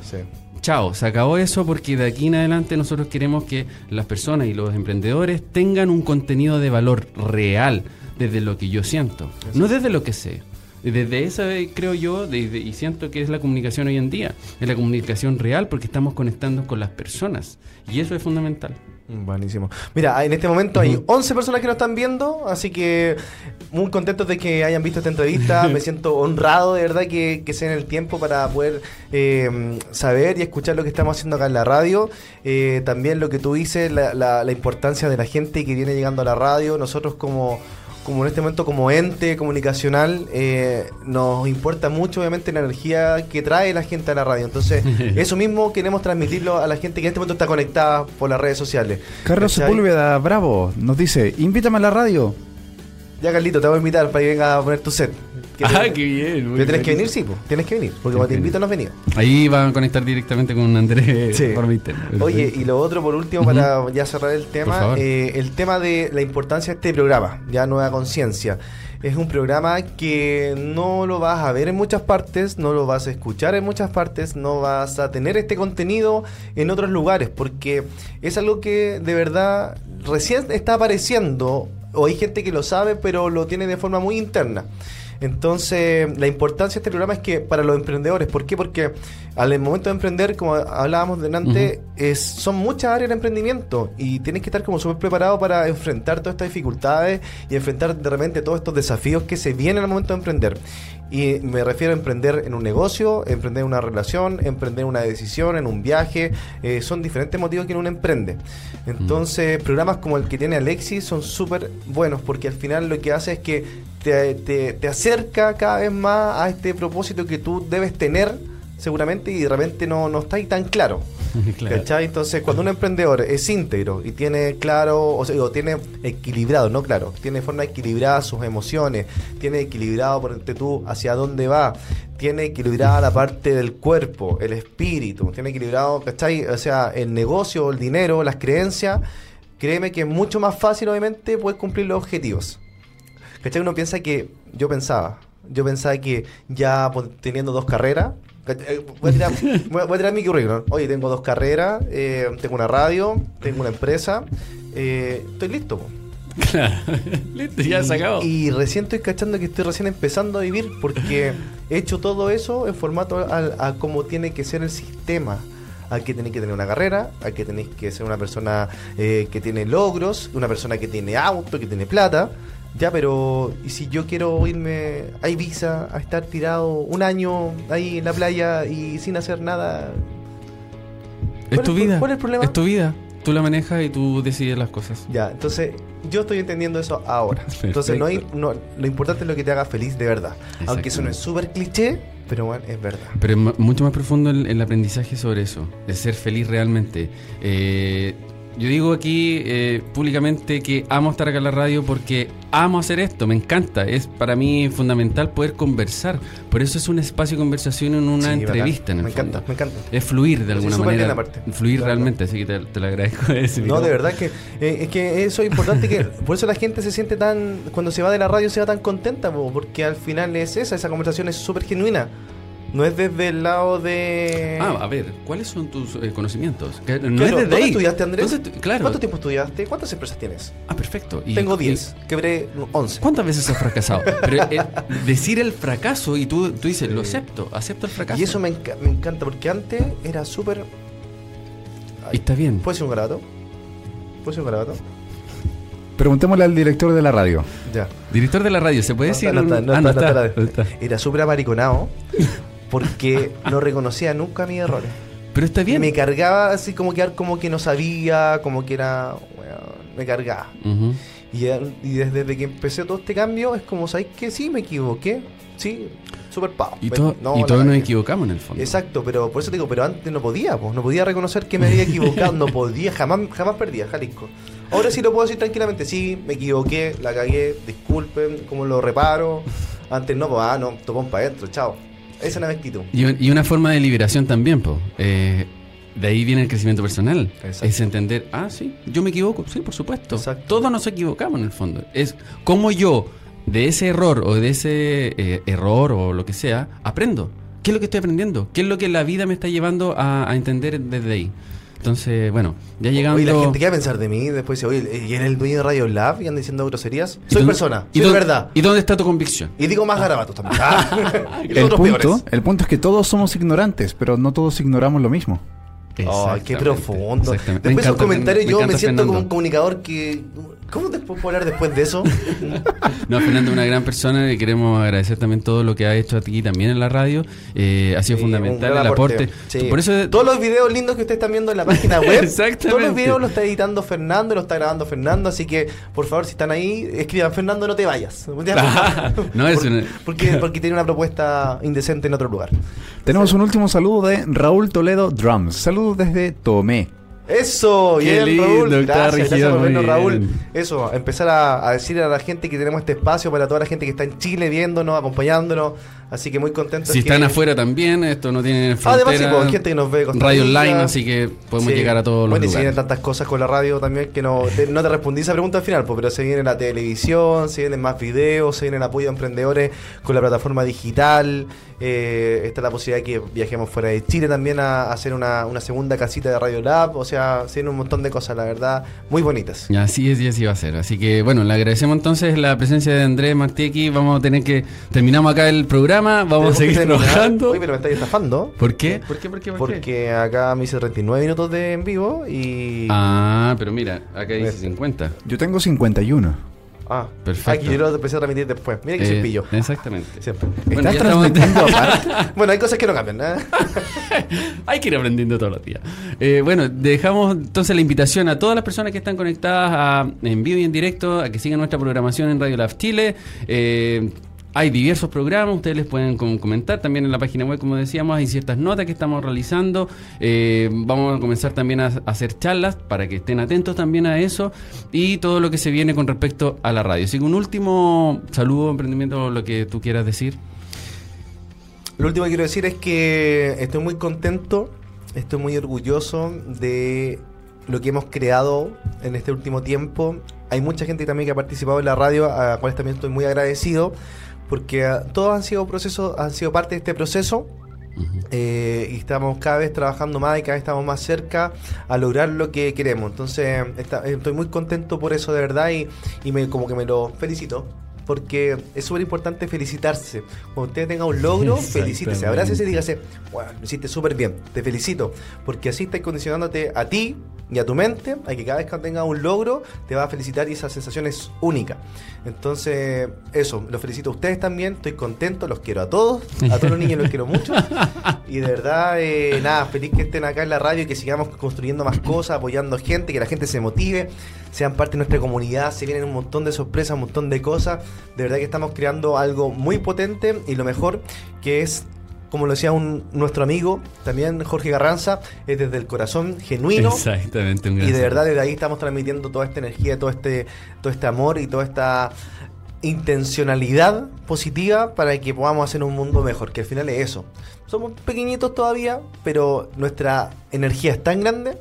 Chao, se acabó eso porque de aquí en adelante nosotros queremos que las personas y los emprendedores tengan un contenido de valor real desde lo que yo siento, no desde lo que sé. Desde eso creo yo, y siento que es la comunicación hoy en día, es la comunicación real porque estamos conectando con las personas y eso es fundamental. Buenísimo. Mira, en este momento hay 11 personas que nos están viendo, así que muy contentos de que hayan visto esta entrevista. Me siento honrado de verdad que, que se den el tiempo para poder eh, saber y escuchar lo que estamos haciendo acá en la radio. Eh, también lo que tú dices, la, la importancia de la gente que viene llegando a la radio. Nosotros como como en este momento como ente comunicacional eh, nos importa mucho obviamente la energía que trae la gente a la radio. Entonces, eso mismo queremos transmitirlo a la gente que en este momento está conectada por las redes sociales. Carlos Sepúlveda, bravo, nos dice, invítame a la radio. Ya, Carlito, te voy a invitar para que venga a poner tu set. ¿Qué Ah, te- qué bien. muy Pero tienes que venir, sí, po. tienes que venir. Porque cuando te invito no has venido. Ahí van a conectar directamente con Andrés Sí. por interno. Oye, y lo otro por último, para ya cerrar el tema, eh, el tema de la importancia de este programa, ya Nueva Conciencia. Es un programa que no lo vas a ver en muchas partes, no lo vas a escuchar en muchas partes, no vas a tener este contenido en otros lugares, porque es algo que de verdad recién está apareciendo, o hay gente que lo sabe, pero lo tiene de forma muy interna. Entonces, la importancia de este programa es que para los emprendedores, ¿por qué? Porque al momento de emprender, como hablábamos delante, es, son muchas áreas de emprendimiento y tienes que estar como súper preparado para enfrentar todas estas dificultades y enfrentar de repente todos estos desafíos que se vienen al momento de emprender. Y me refiero a emprender en un negocio, emprender en una relación, emprender en una decisión, en un viaje. eh, son diferentes motivos que uno emprende. Entonces, programas como el que tiene Alexis son súper buenos porque al final lo que hace es que te, te- te acerca cada vez más a este propósito que tú debes tener seguramente y de repente no, no está ahí tan claro. Claro. ¿Cachai? Entonces, cuando un emprendedor es íntegro y tiene claro, o sea, o tiene equilibrado, no claro, tiene de forma equilibrada sus emociones, tiene equilibrado, por ejemplo, tú hacia dónde va, tiene equilibrada la parte del cuerpo, el espíritu, tiene equilibrado, ¿cachai? O sea, el negocio, el dinero, las creencias, créeme que es mucho más fácil, obviamente, poder cumplir los objetivos. ¿Cachai? Uno piensa que, yo pensaba, yo pensaba que ya pues, teniendo dos carreras, voy a tirar, voy a- a tirar mi currículum. Oye, tengo dos carreras, eh, tengo una radio, tengo una empresa, eh, estoy listo. po. Claro. Listo, ya y, se acabó. y recién estoy cachando que estoy recién empezando a vivir porque he hecho todo eso en formato al- a, cómo tiene que ser el sistema. A que tenéis que tener una carrera, a que tenéis que ser una persona eh, que tiene logros, una persona que tiene auto, que tiene plata. Ya, pero ¿y si yo quiero irme a Ibiza a estar tirado un año ahí en la playa y sin hacer nada? es ¿Cuál tu es- vida. cuál es el problema? Es tu vida. Tú la manejas y tú decides las cosas. Ya, entonces yo estoy entendiendo eso ahora. Entonces no hay, no, lo importante es lo que te haga feliz de verdad. Aunque eso no es súper cliché, pero bueno, es verdad. Pero es mu- mucho más profundo el, el aprendizaje sobre eso, de ser feliz realmente. Eh, yo digo aquí eh, públicamente que amo estar acá en la radio porque amo hacer esto, me encanta. Es para mí fundamental poder conversar. Por eso es un espacio de conversación en una Sí, entrevista. En el me encanta, me encanta. Es fluir de Sí, alguna bien manera. Fluir Claro. realmente, así que te, te lo agradezco. ese No, de verdad que eh, es que eso es importante que por eso la gente se siente tan cuando se va de la radio se va tan contenta po, porque al final es esa esa conversación es súper genuina. No es desde el lado de Ah, a ver, ¿cuáles son tus eh, conocimientos? Que no Claro, es desde ¿Dónde ahí. estudiaste, Andrés? ¿Dónde estu- claro. ¿Cuánto tiempo estudiaste? ¿Cuántas empresas tienes? Ah, perfecto. Y- Tengo y- 10, quebré 11. ¿Cuántas veces has fracasado? Pero eh, decir el fracaso y tú, tú dices, lo acepto, acepto el fracaso. Y eso me, enca- me encanta porque antes era súper Y está bien. ¿Puede ser un garabato? ¿Puede ser un garabato? Preguntémosle al director de la radio. Ya. Director de la radio, ¿se puede No decir? no no Ah. Era súper amariconado porque no reconocía nunca mis errores. Pero está Y bien. me cargaba así como que, como que no sabía, como que era... me cargaba. Y, y desde, desde que empecé todo este cambio es como, ¿sabes qué? Sí, me equivoqué. Sí, súper pavo. Y, Me- to- no, y todos nos equivocamos en el fondo. Exacto, pero por eso te digo, pero antes no podía, pues, no podía reconocer que me había equivocado, no podía, jamás, jamás perdía, Jalisco. Ahora sí lo puedo decir tranquilamente, sí, me equivoqué, la cagué, disculpen, cómo lo reparo. Antes no, pues, ah, no, topón para adentro, chao. Esa es la actitud. Y, y una forma de liberación también, po. Eh, de ahí viene el crecimiento personal. Exacto. Es entender, ah, sí, yo me equivoco, sí, por supuesto. Exacto. Todos nos equivocamos en el fondo. Es como yo, de ese error o de ese eh, error o lo que sea, aprendo. ¿Qué es lo que estoy aprendiendo? ¿Qué es lo que la vida me está llevando a, a entender desde ahí? Entonces, bueno, ya llegando... Oye, la gente, ¿qué va a pensar de mí? Después dice, oye, ¿y eres el dueño de Radio Lab y anda diciendo groserías? ¿Y Soy dónde- persona, ¿y soy de dónde- verdad. ¿Y dónde está tu convicción? Y digo más garabatos también. Ah, El punto, peores. el punto es que todos somos ignorantes, pero no todos ignoramos lo mismo. Ay, qué Exactamente, profundo. Después de esos comentarios me yo me siento como un Fernando. comunicador que... ¿Cómo te puedo hablar después de eso? No, Fernando es una gran persona y queremos agradecer también todo lo que ha hecho aquí también en la radio. Eh, ha sido Sí, fundamental el aporte. Sí. Por eso Todos los videos lindos que ustedes están viendo en la página web, Exactamente. todos los videos los está editando Fernando, los está grabando Fernando, así que por favor si están ahí, escriban Fernando no te vayas. No, es una- porque, porque tiene una propuesta indecente en otro lugar. Tenemos un último saludo de Raúl Toledo Drums. Saludos desde Tomé. Eso, Qué bien, lindo, Raúl. Gracias, gracias por vernos, Raúl. Eso, empezar a, a decir a la gente que tenemos este espacio para toda la gente que está en Chile viéndonos, acompañándonos. Así que muy contentos. Si que- están afuera también, esto no tiene Ah, Además, sí, frontera. pues, gente que nos ve Costa radio Rica. online, así que podemos Sí. llegar a todos los bueno, y se lugares. vienen tantas cosas con la radio también que no te, no te respondí esa pregunta al final, pues, pero se viene la televisión, se vienen más videos, se viene el apoyo a emprendedores con la plataforma digital. eh, está la posibilidad de que viajemos fuera de Chile también a, a hacer una, una segunda casita de Radio Lab. O sea, se vienen un montón de cosas, la verdad, muy bonitas. Así es y así va a ser. Así que bueno, le agradecemos entonces la presencia de Andrés Martiequi. Vamos a tener que terminamos acá el programa, vamos a seguir trabajando. Oye, pero me estáis estafando. ¿Por qué? ¿Por qué? ¿Por qué? ¿Por qué? Porque acá me hice 39 minutos de en vivo y. Ah, pero mira, acá dice Este. 50. Yo tengo 51. Ah, Perfecto. Aquí yo lo empecé a transmitir después. Mira que soy Eh, pillo. Exactamente. Siempre. Bueno, ¿Estás transmitiendo aparte? Bueno, hay cosas que no cambian. ¿eh? Hay que ir aprendiendo todos los días. Eh, bueno, dejamos entonces la invitación a todas las personas que están conectadas a- en vivo y en directo a que sigan nuestra programación en Radio Lab Chile. Hay diversos programas, ustedes les pueden com- comentar también en la página web, como decíamos, hay ciertas notas que estamos realizando. Eh, vamos a comenzar también a hacer charlas para que estén atentos también a eso y todo lo que se viene con respecto a la radio. Así que un último saludo, emprendimiento, lo que tú quieras decir. Lo último que quiero decir es que estoy muy contento, estoy muy orgulloso de lo que hemos creado en este último tiempo. Hay mucha gente también que ha participado en la radio, a la cual también estoy muy agradecido, porque ah, todos han sido procesos, han sido parte de este proceso. Eh, y estamos cada vez trabajando más y cada vez estamos más cerca a lograr lo que queremos. Entonces, está- estoy muy contento por eso de verdad y, y me, como que me lo felicito. Porque es súper importante felicitarse. Cuando usted tenga un logro, felicítese. Abrácese y dígase, bueno, lo hiciste súper bien, te felicito. Porque así estás condicionándote a ti y a tu mente a que cada vez que tengas un logro te va a felicitar y esa sensación es única. Entonces, eso, los felicito a ustedes también. Estoy contento, los quiero a todos. A todos los niños los quiero mucho. Y de verdad, eh, nada, feliz que estén acá en la radio y que sigamos construyendo más cosas, apoyando gente, que la gente se motive, sean parte de nuestra comunidad. Se vienen un montón de sorpresas, un montón de cosas. De verdad que estamos creando algo muy potente y lo mejor que es. Como lo decía un, nuestro amigo, también Jorge Garranza, es desde el corazón genuino. Exactamente, un gran Y de verdad desde ahí estamos transmitiendo toda esta energía, todo este, todo este amor y toda esta intencionalidad positiva para que podamos hacer un mundo mejor, que al final es eso. Somos pequeñitos todavía, pero nuestra energía es tan grande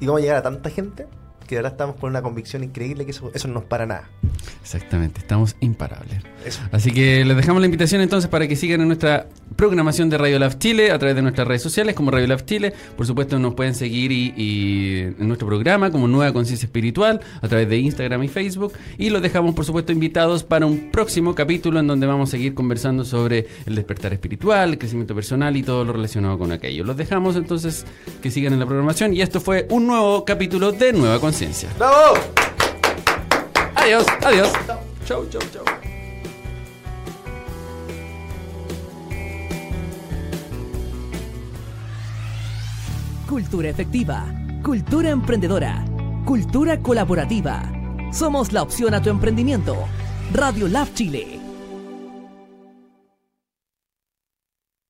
y vamos a llegar a tanta gente que verdad estamos con una convicción increíble que eso, eso no nos para nada. Exactamente, estamos imparables. Eso. Así que les dejamos la invitación entonces para que sigan en nuestra programación de Radio Lab Chile a través de nuestras redes sociales como Radio Lab Chile. Por supuesto nos pueden seguir y, y en nuestro programa como Nueva Conciencia Espiritual a través de Instagram y Facebook. Y los dejamos por supuesto invitados para un próximo capítulo en donde vamos a seguir conversando sobre el despertar espiritual, el crecimiento personal y todo lo relacionado con aquello. Los dejamos entonces que sigan en la programación y esto fue un nuevo capítulo de Nueva Conciencia. ¡Bravo! Adiós, adiós. Chau, chau, chau. Cultura efectiva, cultura emprendedora, cultura colaborativa. Somos la opción a tu emprendimiento. Radio Lab Chile